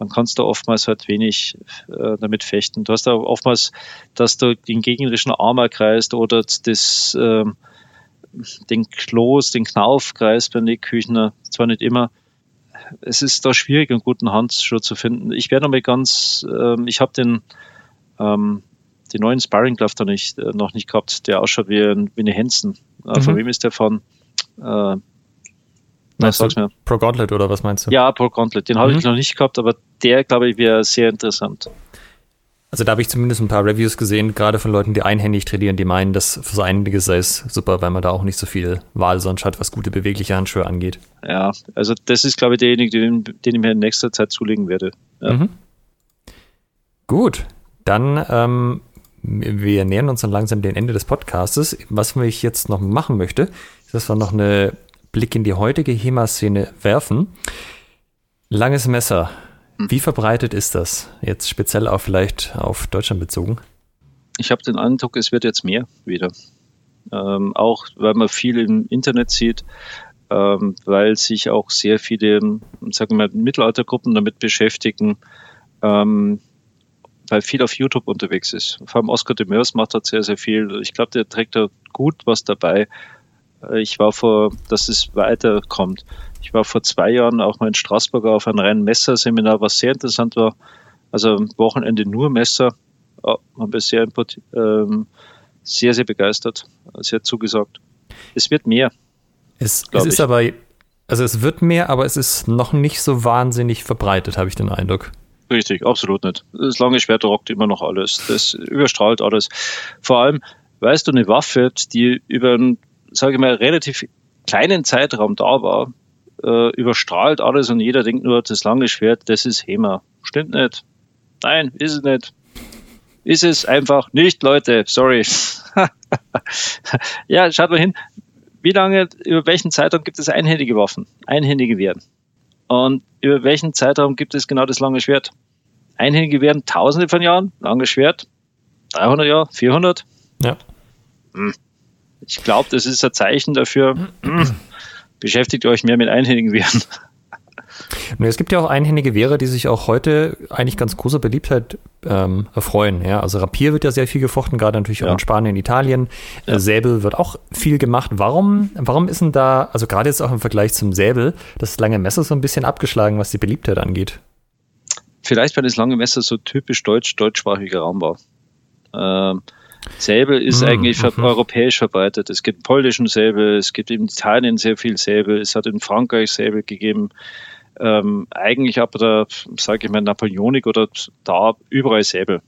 dann kannst du oftmals halt wenig äh, damit fechten. Du hast auch oftmals, dass du den gegnerischen Arm erkreist oder das, äh, den Kloß, den Knauf kreist beim Legküchner. Zwar nicht immer. Es ist da schwierig, einen guten Handschuh zu finden. Ich werde nochmal ganz, äh, ich habe den, ähm, den neuen Sparring Glove da nicht, äh, noch nicht gehabt, der ausschaut wie, ein, wie eine Hansen. Äh, mhm. Von wem ist der von? Äh, Meinst du Pro Gauntlet oder was meinst du? Ja, Pro Gauntlet. Den mhm. habe ich noch nicht gehabt, aber der, glaube ich, wäre sehr interessant. Also da habe ich zumindest ein paar Reviews gesehen, gerade von Leuten, die einhändig trainieren, die meinen, dass für so einiges sei es super, weil man da auch nicht so viel Wahl sonst hat, was gute bewegliche Handschuhe angeht. Ja, also das ist, glaube ich, derjenige, den, den ich mir in nächster Zeit zulegen werde. Ja. Mhm. Gut, dann ähm, wir nähern uns dann langsam dem Ende des Podcastes. Was ich jetzt noch machen möchte, ist, dass wir noch eine Blick in die heutige HEMA-Szene werfen. Langes Messer. Hm. Wie verbreitet ist das? Jetzt speziell auch vielleicht auf Deutschland bezogen? Ich habe den Eindruck, es wird jetzt mehr wieder. Ähm, auch weil man viel im Internet sieht, ähm, weil sich auch sehr viele, sagen wir mal, Mittelaltergruppen damit beschäftigen, ähm, weil viel auf YouTube unterwegs ist. Vor allem Oscar de Meurs macht dort sehr, sehr viel. Ich glaube, der trägt da gut was dabei. Äh, ich war vor, dass es weiterkommt. Ich war vor zwei Jahren auch mal in Straßburg auf einem reinen Messerseminar, was sehr interessant war. Also am Wochenende nur Messer. Oh, habe ich sehr, ähm, sehr, sehr begeistert. Sehr zugesagt. Es wird mehr. Es, es ist ich. aber, also es wird mehr, aber es ist noch nicht so wahnsinnig verbreitet, habe ich den Eindruck. Richtig, absolut nicht. Das lange Schwert rockt immer noch alles. Das überstrahlt alles. Vor allem, weißt du, eine Waffe, die über einen sage ich mal, relativ kleinen Zeitraum da war, äh, überstrahlt alles und jeder denkt nur, das lange Schwert, das ist HEMA. Stimmt nicht. Nein, ist es nicht. Ist es einfach nicht, Leute. Sorry. ja, schaut mal hin. Wie lange, über welchen Zeitraum gibt es einhändige Waffen? Einhändige Wehren. Und über welchen Zeitraum gibt es genau das lange Schwert? Einhändige Wehren tausende von Jahren, langes Schwert, 300 Jahre, 400? Ja. Hm. Ich glaube, das ist ein Zeichen dafür, beschäftigt euch mehr mit einhändigen Wehren. Es gibt ja auch einhändige Wehre, die sich auch heute eigentlich ganz großer Beliebtheit ähm, erfreuen. Ja, also Rapier wird ja sehr viel gefochten, gerade natürlich auch ja. in Spanien, Italien. Ja. Äh, Säbel wird auch viel gemacht. Warum, warum ist denn da, also gerade jetzt auch im Vergleich zum Säbel, das lange Messer so ein bisschen abgeschlagen, was die Beliebtheit angeht? Vielleicht, weil das lange Messer so typisch deutsch, deutschsprachiger Raum war. Ähm, Säbel ist mhm. eigentlich mhm. europäisch verbreitet. Es gibt polnischen Säbel, es gibt in Italien sehr viel Säbel, es hat in Frankreich Säbel gegeben. Ähm, eigentlich aber da, sage ich mal, Napoleonik oder da überall Säbel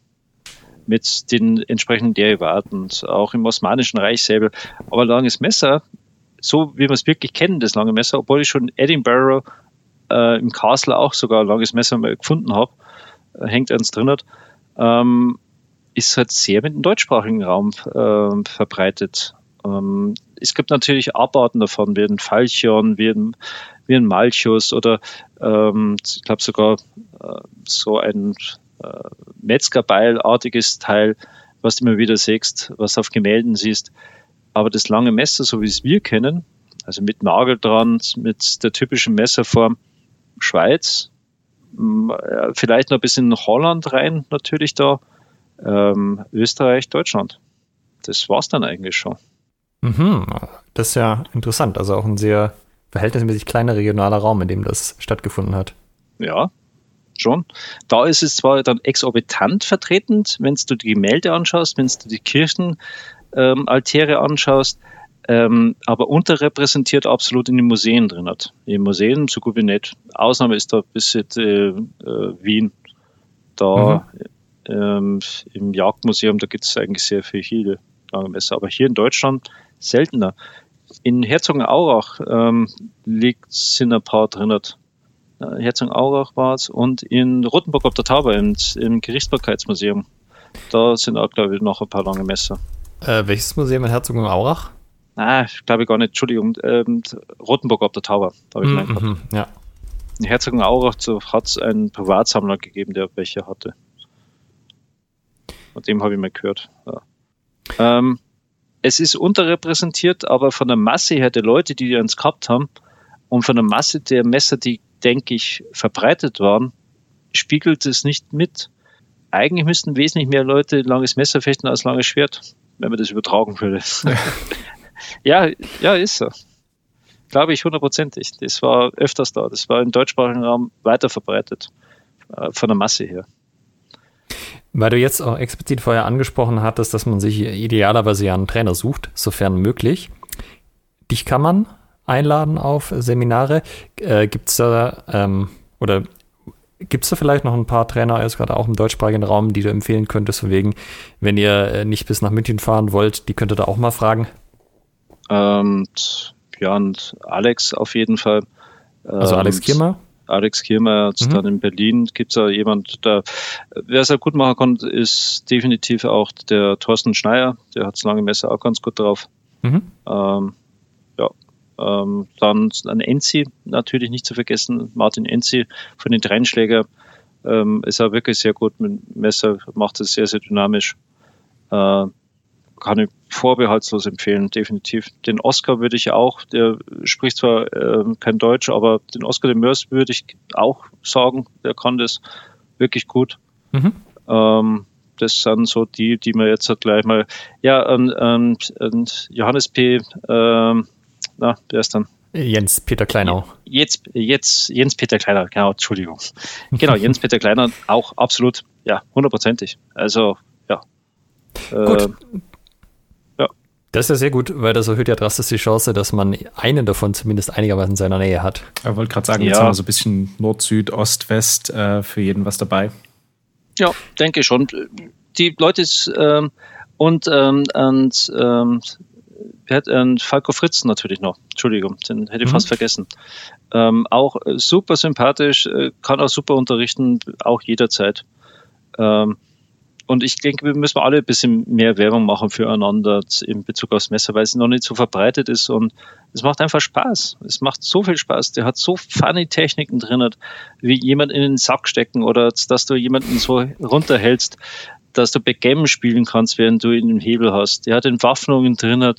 mit den entsprechenden Derivaten, auch im Osmanischen Reich Säbel. Aber langes Messer, so wie wir es wirklich kennen, das lange Messer, obwohl ich schon Edinburgh äh, im Castle auch sogar ein langes Messer mal gefunden habe, äh, hängt eins drin hat, ähm, ist halt sehr mit dem deutschsprachigen Raum äh, verbreitet. Ähm, es gibt natürlich Abarten davon, wie ein Falchion, wie ein, wie ein Malchus oder ähm, ich glaube sogar äh, so ein äh, Metzgerbeilartiges Teil, was du immer wieder siehst, was auf Gemälden siehst. Aber das lange Messer, so wie es wir kennen, also mit Nagel dran, mit der typischen Messerform Schweiz, vielleicht noch ein bisschen Holland rein natürlich da, ähm, Österreich, Deutschland. Das war's dann eigentlich schon. Mhm, das ist ja interessant. Also auch ein sehr verhältnismäßig kleiner regionaler Raum, in dem das stattgefunden hat. Ja, schon. Da ist es zwar dann exorbitant vertretend, wenn du die Gemälde anschaust, wenn du die Kirchenaltäre ähm, anschaust, ähm, aber unterrepräsentiert absolut in den Museen drin hat. In Museen so gut wie nicht. Ausnahme ist da bis jetzt äh, äh, Wien. Da mhm ähm, im Jagdmuseum, da gibt es eigentlich sehr viele lange Messer. Aber hier in Deutschland seltener. In Herzogenaurach ähm, liegt, sind ein paar drin. äh, Herzogenaurach war es, und in Rothenburg auf der Tauber im, im Gerichtsbarkeitsmuseum. Da sind auch, glaube ich, noch ein paar lange Messer. Äh, welches Museum in Herzogenaurach? Ah, glaube ich gar nicht, Entschuldigung, ähm, Rothenburg auf der Tauber, da habe ich mm -hmm, ja. In Herzogenaurach hat es einen Privatsammler gegeben, der welche hatte. Von dem habe ich mal gehört. Ja. Ähm, es ist unterrepräsentiert, aber von der Masse her der Leute, die uns gehabt haben und von der Masse der Messer, die, denke ich, verbreitet waren, spiegelt es nicht mit. Eigentlich müssten wesentlich mehr Leute langes Messer fechten als langes Schwert, wenn man das übertragen würde. ja, ja, ist so. Glaube ich hundertprozentig. Das war öfters da. Das war im deutschsprachigen Raum weiter verbreitet. Äh, von der Masse her. Weil du jetzt auch explizit vorher angesprochen hattest, dass man sich idealerweise ja einen Trainer sucht, sofern möglich. Dich kann man einladen auf Seminare. Äh, gibt es da ähm, oder gibt es da vielleicht noch ein paar Trainer, jetzt gerade auch im deutschsprachigen Raum, die du empfehlen könntest, von wegen, wenn ihr äh, nicht bis nach München fahren wollt, die könnt ihr da auch mal fragen? Ähm, ja, und Alex auf jeden Fall. Also Alex ähm, Kirmer? Alex Kirmer, jetzt mhm. dann in Berlin gibt es da jemand, der, wer es ja gut machen konnte, ist definitiv auch der Thorsten Schneier, der hat das lange Messer auch ganz gut drauf. Mhm. Ähm, ja, ähm, dann ein Enzi, natürlich nicht zu vergessen, Martin Enzi von den Trennschläger, ähm, ist auch wirklich sehr gut mit Messer, macht es sehr, sehr dynamisch. Äh, kann ich vorbehaltslos empfehlen, definitiv. Den Oscar würde ich auch, der spricht zwar äh, kein Deutsch, aber den Oscar de Mörs würde ich auch sagen, der kann das wirklich gut. Mhm. Ähm, das sind so die, die wir jetzt gleich mal, ja, und, und, und Johannes P., ähm, na, wer ist dann? Jens Peter Kleinau. Jetzt, jetzt Jens Peter Kleinau, genau, Entschuldigung. Genau, Jens Peter Kleinau auch absolut, ja, hundertprozentig. Also, ja. Gut, äh, das ist ja sehr gut, weil das erhöht ja drastisch die Chance, dass man einen davon zumindest einigermaßen in seiner Nähe hat. Ich wollte gerade sagen, ja. jetzt haben wir so ein bisschen Nord, Süd, Ost, West äh, für jeden was dabei. Ja, denke schon. Die Leute ist, ähm, und, ähm, und, ähm, und Falco Fritz natürlich noch. Entschuldigung, den hätte ich mhm. fast vergessen. Ähm, auch super sympathisch, äh, kann auch super unterrichten, auch jederzeit. Ähm, und ich denke, wir müssen alle ein bisschen mehr Werbung machen füreinander in Bezug aufs Messer, weil es noch nicht so verbreitet ist und es macht einfach Spaß. Es macht so viel Spaß. Der hat so funny Techniken drin, wie jemand in den Sack stecken oder dass du jemanden so runterhältst, dass du Backgammon spielen kannst, während du ihn im Hebel hast. Der hat Entwaffnungen drin,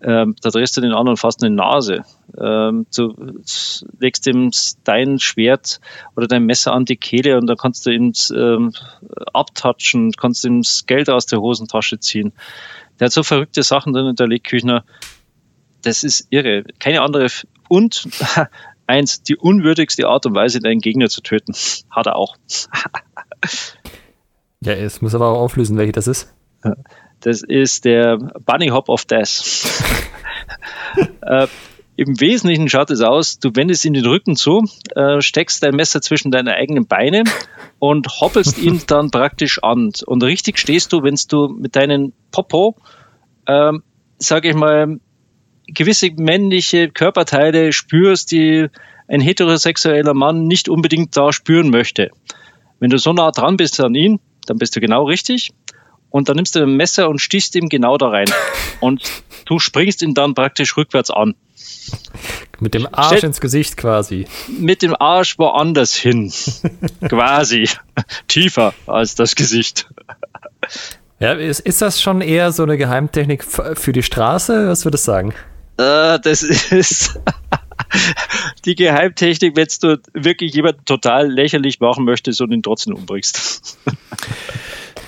ähm, da drehst du den anderen fast in die Nase. Ähm, du legst ihm dein Schwert oder dein Messer an die Kehle und dann kannst du ihn ähm, abtatschen, kannst ihm das Geld aus der Hosentasche ziehen. Der hat so verrückte Sachen drin, der Legküchner. Das ist irre. Keine andere. Und eins, die unwürdigste Art und Weise, deinen Gegner zu töten, hat er auch. ja, es muss aber auch auflösen, welche das ist. Das ist der Bunny Hop of Death. äh, Im Wesentlichen schaut es aus, du wendest ihn den Rücken zu, äh, steckst dein Messer zwischen deine eigenen Beine und hoppelst ihn dann praktisch an. Und richtig stehst du, wenn du mit deinen Popo, äh, sage ich mal, gewisse männliche Körperteile spürst, die ein heterosexueller Mann nicht unbedingt da spüren möchte. Wenn du so nah dran bist an ihn, dann bist du genau richtig und dann nimmst du ein Messer und stichst ihm genau da rein. Und du springst ihn dann praktisch rückwärts an. Mit dem Arsch Stell, ins Gesicht quasi. Mit dem Arsch woanders hin. quasi. Tiefer als das Gesicht. Ja, ist, ist das schon eher so eine Geheimtechnik für die Straße? Was würdest du sagen? Äh, das ist die Geheimtechnik, wenn du wirklich jemanden total lächerlich machen möchtest und ihn trotzdem umbringst.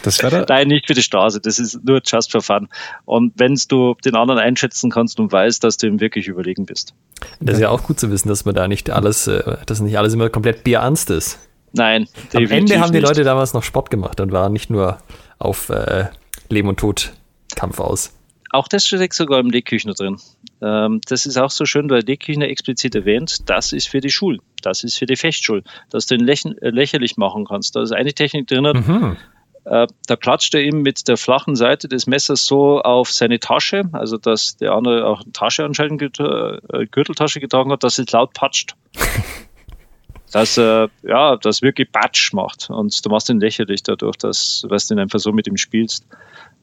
Das wäre Nein, nicht für die Straße. Das ist nur just for fun. Und wenn du den anderen einschätzen kannst und weißt, dass du ihm wirklich überlegen bist. Das ist ja auch gut zu wissen, dass man da nicht alles, äh, dass nicht alles immer komplett bierernst ist. Nein. Am Ende haben die Leute damals noch Sport gemacht und waren nicht nur auf äh, Leben und Tod Kampf aus. Auch das steckt sogar im Legküchner drin. Ähm, das ist auch so schön, weil Legküchner explizit erwähnt, das ist für die Schule, das ist für die Fechtschule, dass du ihn äh, lächerlich machen kannst. Da ist eine Technik drin, mhm. Äh, da klatscht er ihm mit der flachen Seite des Messers so auf seine Tasche, also dass der andere auch eine Tasche anscheinend, äh, Gürteltasche getragen hat, dass es laut patscht. dass er ja, das wirklich Batsch macht und du machst ihn lächerlich dadurch, dass, dass du ihn einfach so mit ihm spielst.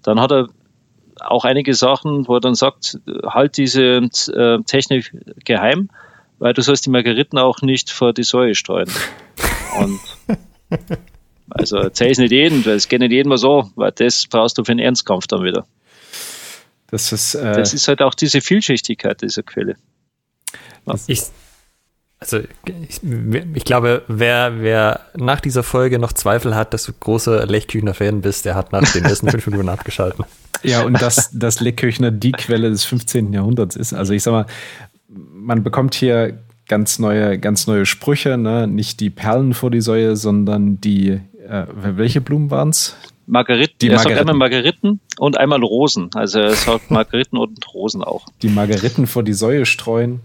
Dann hat er auch einige Sachen, wo er dann sagt, halt diese äh, Technik geheim, weil du sollst die Margeriten auch nicht vor die Säue streuen. Und also erzähl es nicht jedem, weil es geht nicht jedem mal so, weil das brauchst du für einen Ernstkampf dann wieder. Das ist, äh, das ist halt auch diese Vielschichtigkeit dieser Quelle. Ich, also ich, ich, glaube, wer, wer nach dieser Folge noch Zweifel hat, dass du großer Lechküchner-Fan bist, der hat nach den ersten fünf Minuten abgeschalten. Ja, und dass, dass Lechküchner die Quelle des 15. Jahrhunderts ist. Also ich sag mal, man bekommt hier ganz neue, ganz neue Sprüche, ne? nicht die Perlen vor die Säue, sondern die, äh, welche Blumen waren es? Margeriten. Die er sagt einmal Margeriten und einmal Rosen. Also er sagt Margeriten und Rosen auch. Die Margeriten vor die Säue streuen.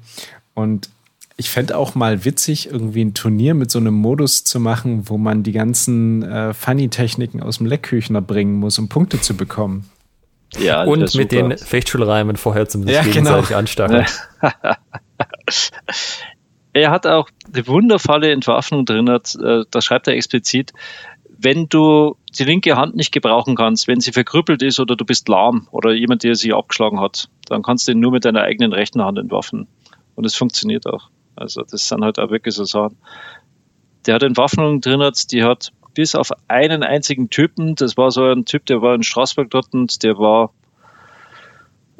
Und ich fände auch mal witzig, irgendwie ein Turnier mit so einem Modus zu machen, wo man die ganzen äh, Funny-Techniken aus dem Leckküchner bringen muss, um Punkte zu bekommen. Ja, und mit den Fechtschulreimen vorher zum ja, gegenseitig genau. anstacheln. er hat auch eine wundervolle Entwaffnung drin, hat, äh, da schreibt er explizit, wenn du die linke Hand nicht gebrauchen kannst, wenn sie verkrüppelt ist oder du bist lahm oder jemand, der sie abgeschlagen hat, dann kannst du ihn nur mit deiner eigenen rechten Hand entwaffnen. Und es funktioniert auch. Also das sind halt auch wirklich so Sachen. Der hat Entwaffnungen drin, die hat bis auf einen einzigen Typen, das war so ein Typ, der war in Straßburg dort und der war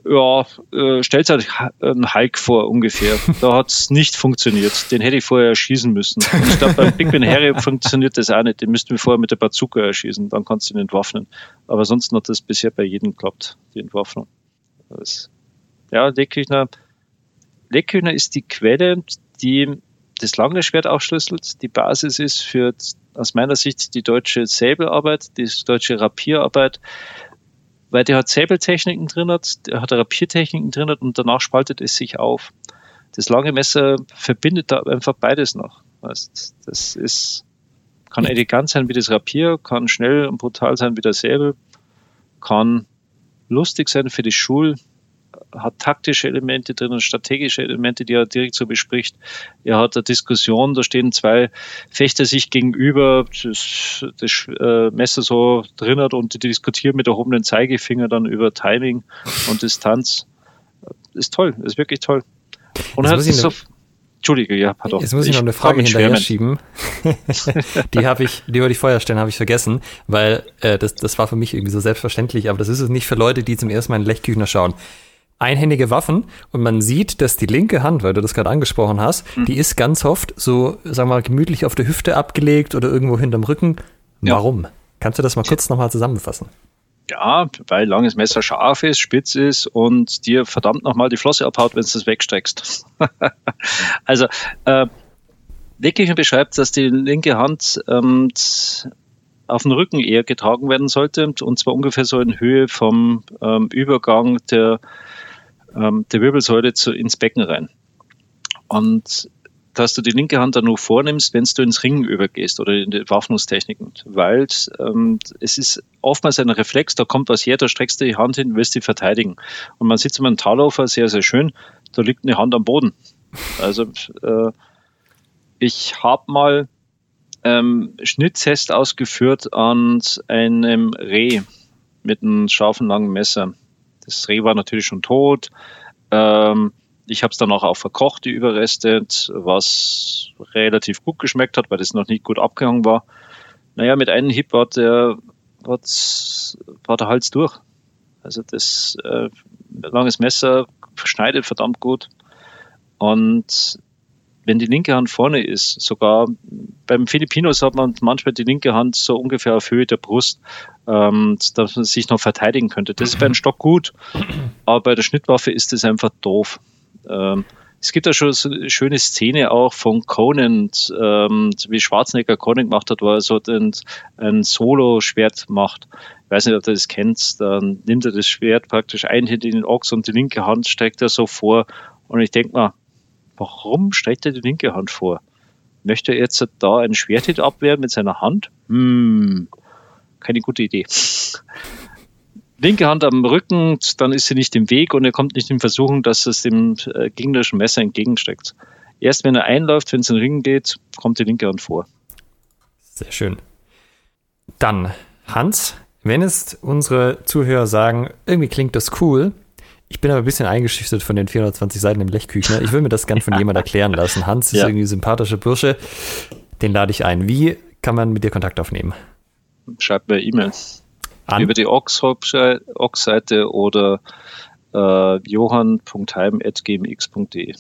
ja, äh, stellt halt einen Hulk vor ungefähr. Da hat es nicht funktioniert. Den hätte ich vorher erschießen müssen. Und ich glaube, beim Big Ben Harry funktioniert das auch nicht. Den müssten wir vorher mit der Bazooka erschießen, dann kannst du ihn entwaffnen. Aber ansonsten hat das bisher bei jedem geklappt, die Entwaffnung. Das, ja, Leckküchner, Leckküchner ist die Quelle, die das Langschwert aufschlüsselt. Die Basis ist für aus meiner Sicht die deutsche Säbelarbeit, die deutsche Rapierarbeit, weil der hat Säbeltechniken drin hat, der hat Rapiertechniken drin hat und danach spaltet es sich auf. Das lange Messer verbindet da einfach beides noch. Das, das ist, kann elegant sein wie das Rapier, kann schnell und brutal sein wie der Säbel, kann lustig sein für die Schul, hat taktische Elemente drin und strategische Elemente, die er direkt so bespricht. Er hat eine Diskussion, da stehen zwei Fechter sich gegenüber, das, das äh, Messer so drin hat und die diskutieren mit erhobenen Zeigefinger dann über Timing und Distanz. Ist toll, ist wirklich toll. Und er hat so, Entschuldige, ja, pardon. Jetzt muss ich, ich noch eine Frage hinterher schieben. die habe ich, die wollte ich vorher stellen, habe ich vergessen, weil äh, das, das war für mich irgendwie so selbstverständlich, aber das ist es nicht für Leute, die zum ersten Mal in Lechküchner schauen einhändige Waffen und man sieht, dass die linke Hand, weil du das gerade angesprochen hast, mhm. die ist ganz oft so, sagen wir mal, gemütlich auf der Hüfte abgelegt oder irgendwo hinterm Rücken. Warum? Ja. Kannst du das mal kurz nochmal zusammenfassen? Ja, weil langes Messer scharf ist, spitz ist und dir verdammt nochmal die Flosse abhaut, wenn du es wegsteckst. also, äh, Wickichen beschreibt, dass die linke Hand ähm, auf dem Rücken eher getragen werden sollte und zwar ungefähr so in Höhe vom ähm, Übergang der ähm, der Wirbelsäule zu, ins Becken rein. Und dass du die linke Hand dann nur vornimmst, wenn du ins Ringen übergehst oder in die Waffnungstechniken, weil ähm, es ist oftmals ein Reflex, da kommt was her, da streckst du die Hand hin, willst die verteidigen. Und man sieht es im Talhofer sehr, sehr schön, da liegt eine Hand am Boden. Also äh, ich habe mal ähm, Schnitttest ausgeführt an einem Reh mit einem scharfen langen Messer. Das Reh war natürlich schon tot. Ähm, ich habe es dann auch verkocht, die Überreste, was relativ gut geschmeckt hat, weil das noch nicht gut abgehangen war. Naja, mit einem Hip war der, war der Hals durch. Also das äh, langes Messer schneidet verdammt gut. Und wenn die linke Hand vorne ist, sogar beim Filipinos hat man manchmal die linke Hand so ungefähr auf Höhe der Brust, ähm, dass man sich noch verteidigen könnte. Das ist bei einem Stock gut, aber bei der Schnittwaffe ist das einfach doof. Ähm, es gibt ja schon so eine schöne Szene auch von Conan, ähm, wie Schwarzenegger Conan gemacht hat, wo er so ein, ein Solo-Schwert macht. Ich weiß nicht, ob du das kennst. Dann nimmt er das Schwert praktisch einhändig in den Ochs und die linke Hand streckt er so vor. Und ich denke mal, Warum streckt er die linke Hand vor? Möchte er jetzt da ein Schwert abwehren mit seiner Hand? Hm, keine gute Idee. Linke Hand am Rücken, dann ist sie nicht im Weg und er kommt nicht in Versuchung, dass es dem äh, gegnerischen Messer entgegensteckt. erst wenn er einläuft, wenn es in den Ring geht, kommt die linke Hand vor. Sehr schön. Dann, Hans, wenn es unsere Zuhörer sagen, irgendwie klingt das cool, ich bin aber ein bisschen eingeschüchtert von den 420 Seiten im Lechküchner. Ich will mir das gern von jemand erklären lassen. Hans ist ja. irgendwie ein sympathischer Bursche. Den lade ich ein. Wie kann man mit dir Kontakt aufnehmen? Schreibt mir E-Mail. Über die Ox-Seite oder äh, johann.heim.gmx.de.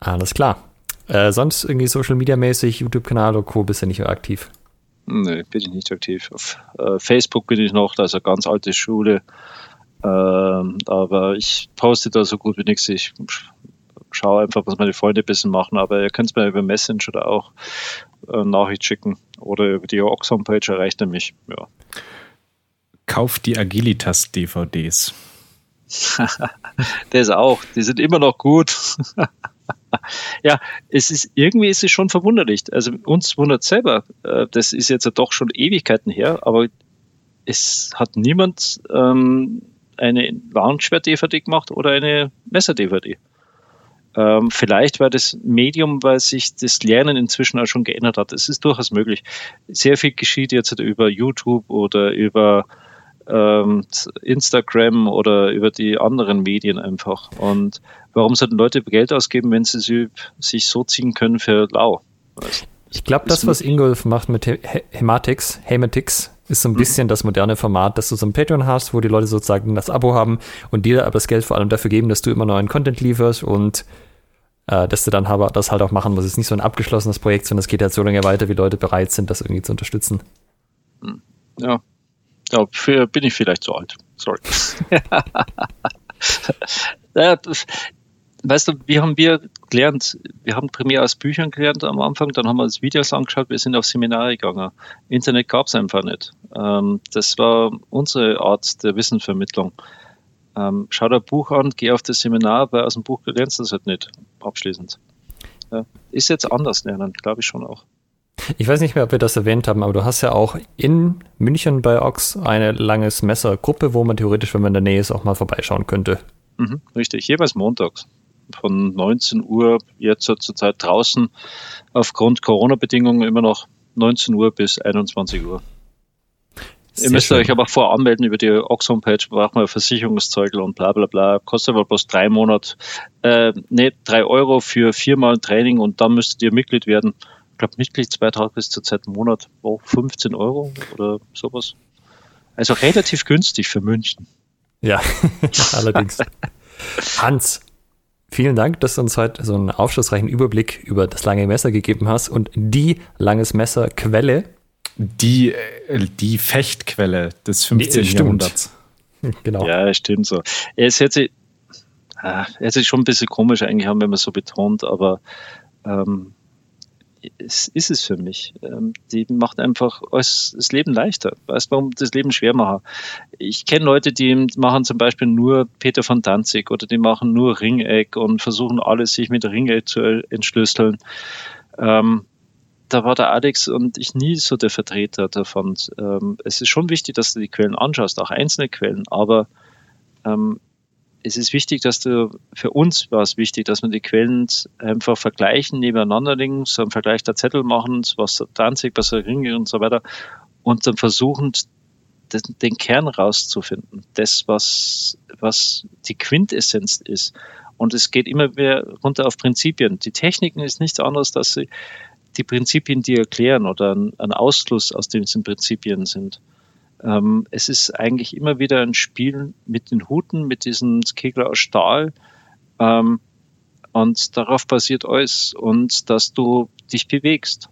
Alles klar. Äh, sonst irgendwie Social Media mäßig, YouTube-Kanal oder Co. bist du nicht aktiv? Nee, bin ich nicht aktiv. Auf äh, Facebook bin ich noch, da ist eine ganz alte Schule. Ähm, aber ich poste da so gut wie nichts. Ich schaue einfach, was meine Freunde ein bisschen machen. Aber ihr könnt es mir über Messenger oder auch äh, Nachricht schicken oder über die Ox-Homepage erreicht er mich. Ja. Kauft die Agilitas-DVDs. das auch. Die sind immer noch gut. ja, es ist irgendwie ist es schon verwunderlich. Also uns wundert selber. Äh, das ist jetzt doch schon Ewigkeiten her, aber es hat niemand ähm, eine Launchware-DVD gemacht oder eine Messer-DVD. Ähm, vielleicht war das Medium, weil sich das Lernen inzwischen auch schon geändert hat. Es ist durchaus möglich. Sehr viel geschieht jetzt über YouTube oder über ähm, Instagram oder über die anderen Medien einfach. Und warum sollten Leute Geld ausgeben, wenn sie sich so ziehen können für Lau? Ich glaube, das, was Ingolf macht mit Hematics, Hematics, ist so ein mhm. bisschen das moderne Format, dass du so ein Patreon hast, wo die Leute sozusagen das Abo haben und dir aber das Geld vor allem dafür geben, dass du immer neuen Content lieferst und äh, dass du dann aber das halt auch machen musst. Es ist nicht so ein abgeschlossenes Projekt, sondern es geht halt so lange weiter, wie Leute bereit sind, das irgendwie zu unterstützen. Hm. Ja, ja bin ich vielleicht zu alt. Sorry. ja, weißt du, wie haben wir gelernt? Wir haben primär aus Büchern gelernt am Anfang, dann haben wir uns Videos angeschaut, wir sind auf Seminare gegangen. Internet gab es einfach nicht. Ähm, das war unsere Art der Wissensvermittlung. Ähm, schau dir ein Buch an, geh auf das Seminar, weil aus dem Buch lernst du das halt nicht abschließend. Ja. Ist jetzt anders lernen, glaube ich schon auch. Ich weiß nicht mehr, ob wir das erwähnt haben, aber du hast ja auch in München bei Ox eine langes Messergruppe, wo man theoretisch, wenn man in der Nähe ist, auch mal vorbeischauen könnte. Mhm, richtig, jeweils montags von 19 Uhr jetzt zur Zeit draußen aufgrund Corona-Bedingungen immer noch 19 Uhr bis 21 Uhr. Sehr Ihr müsst schön. euch aber voranmelden über die Ox-Homepage, braucht man Versicherungszeugel und bla bla bla. Kostet aber bloß drei Monate, äh, nee, drei Euro für viermal Training und dann müsstet ihr Mitglied werden. Ich glaube, Mitgliedsbeitrag ist zurzeit im Monat auch 15 Euro oder sowas. Also relativ günstig für München. Ja, allerdings. Hans, Vielen Dank, dass du uns heute so einen aufschlussreichen Überblick über das lange Messer gegeben hast und die langes Messer Quelle. Die, äh, die Fechtquelle des 15. Die, Jahrhunderts. Genau. Ja, stimmt so. Es hätte sich, ah, hätte sich schon ein bisschen komisch eigentlich haben, wenn man so betont, aber ähm, es ist es für mich. Ähm, die macht einfach das Leben leichter. Weißt du, warum das Leben schwer machen? Ich kenne Leute, die machen zum Beispiel nur Peter von Danzig oder die machen nur Ringeck und versuchen alles sich mit Ringeck zu entschlüsseln. Ähm, da war der Alex und ich nie so der Vertreter davon. Ähm, es ist schon wichtig, dass du die Quellen anschaust, auch einzelne Quellen, aber ähm, es ist wichtig, dass du, für uns war es wichtig, dass wir die Quellen einfach vergleichen, nebeneinander legen, so einen Vergleich der Zettel machen, was Danzig, was Ringe und so weiter, und dann versuchen, den, Kern rauszufinden, das, was, was die Quintessenz ist. Und es geht immer mehr runter auf Prinzipien. Die Techniken ist nichts anderes, dass sie die Prinzipien, die erklären oder ein, ein Ausfluss aus diesen Prinzipien sind. Ähm, es ist eigentlich immer wieder ein Spiel mit den Huten, mit diesen Kegler aus Stahl. Ähm, und darauf basiert alles und dass du dich bewegst.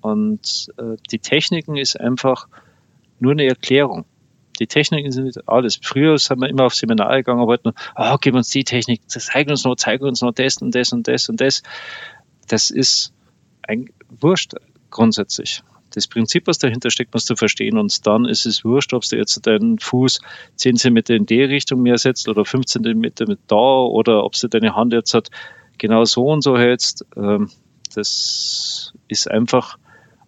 Und äh, die Techniken ist einfach nur eine Erklärung. Die Techniken sind nicht alles. Früher sind wir immer auf Seminare gegangen und wollten, oh, gib uns die Technik, zeig uns noch, zeig uns noch das und das und das und das. Das ist ein Wurscht grundsätzlich das Prinzip, was dahinter steckt, musst du verstehen. Und dann ist es wurscht, ob du jetzt deinen Fuß 10 cm in die Richtung mehr setzt oder 5 cm mit da oder ob du deine Hand jetzt hat, genau so und so hältst. Ähm, das ist einfach,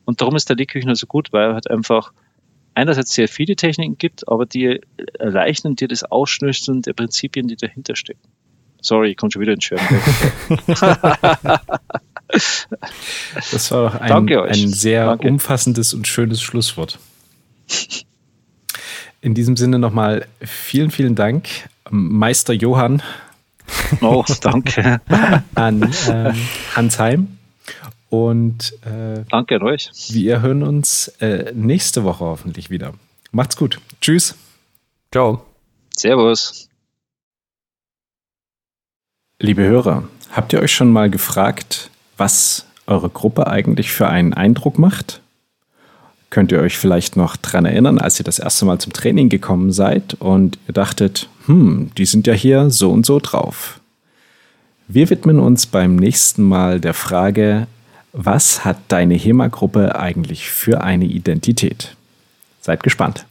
und darum ist der Lehrküchner so gut, weil er halt einfach einerseits sehr viele Techniken gibt, aber die erleichtern dir das Ausschnüsseln der Prinzipien, die dahinter stecken. Sorry, ich komme schon wieder ins Schwärmen. das war doch ein, ein sehr Danke. umfassendes und schönes Schlusswort. In diesem Sinne nochmal vielen, vielen Dank, Meister Johann. Oh, danke. An ähm, Hans Heim. Und äh, danke an euch. Wir hören uns äh, nächste Woche hoffentlich wieder. Macht's gut. Tschüss. Ciao. Servus. Liebe Hörer, habt ihr euch schon mal gefragt, was eure Gruppe eigentlich für einen Eindruck macht? Könnt ihr euch vielleicht noch daran erinnern, als ihr das erste Mal zum Training gekommen seid und ihr dachtet, hm, die sind ja hier so und so drauf. Wir widmen uns beim nächsten Mal der Frage, was hat deine HEMA-Gruppe eigentlich für eine Identität? Seid gespannt.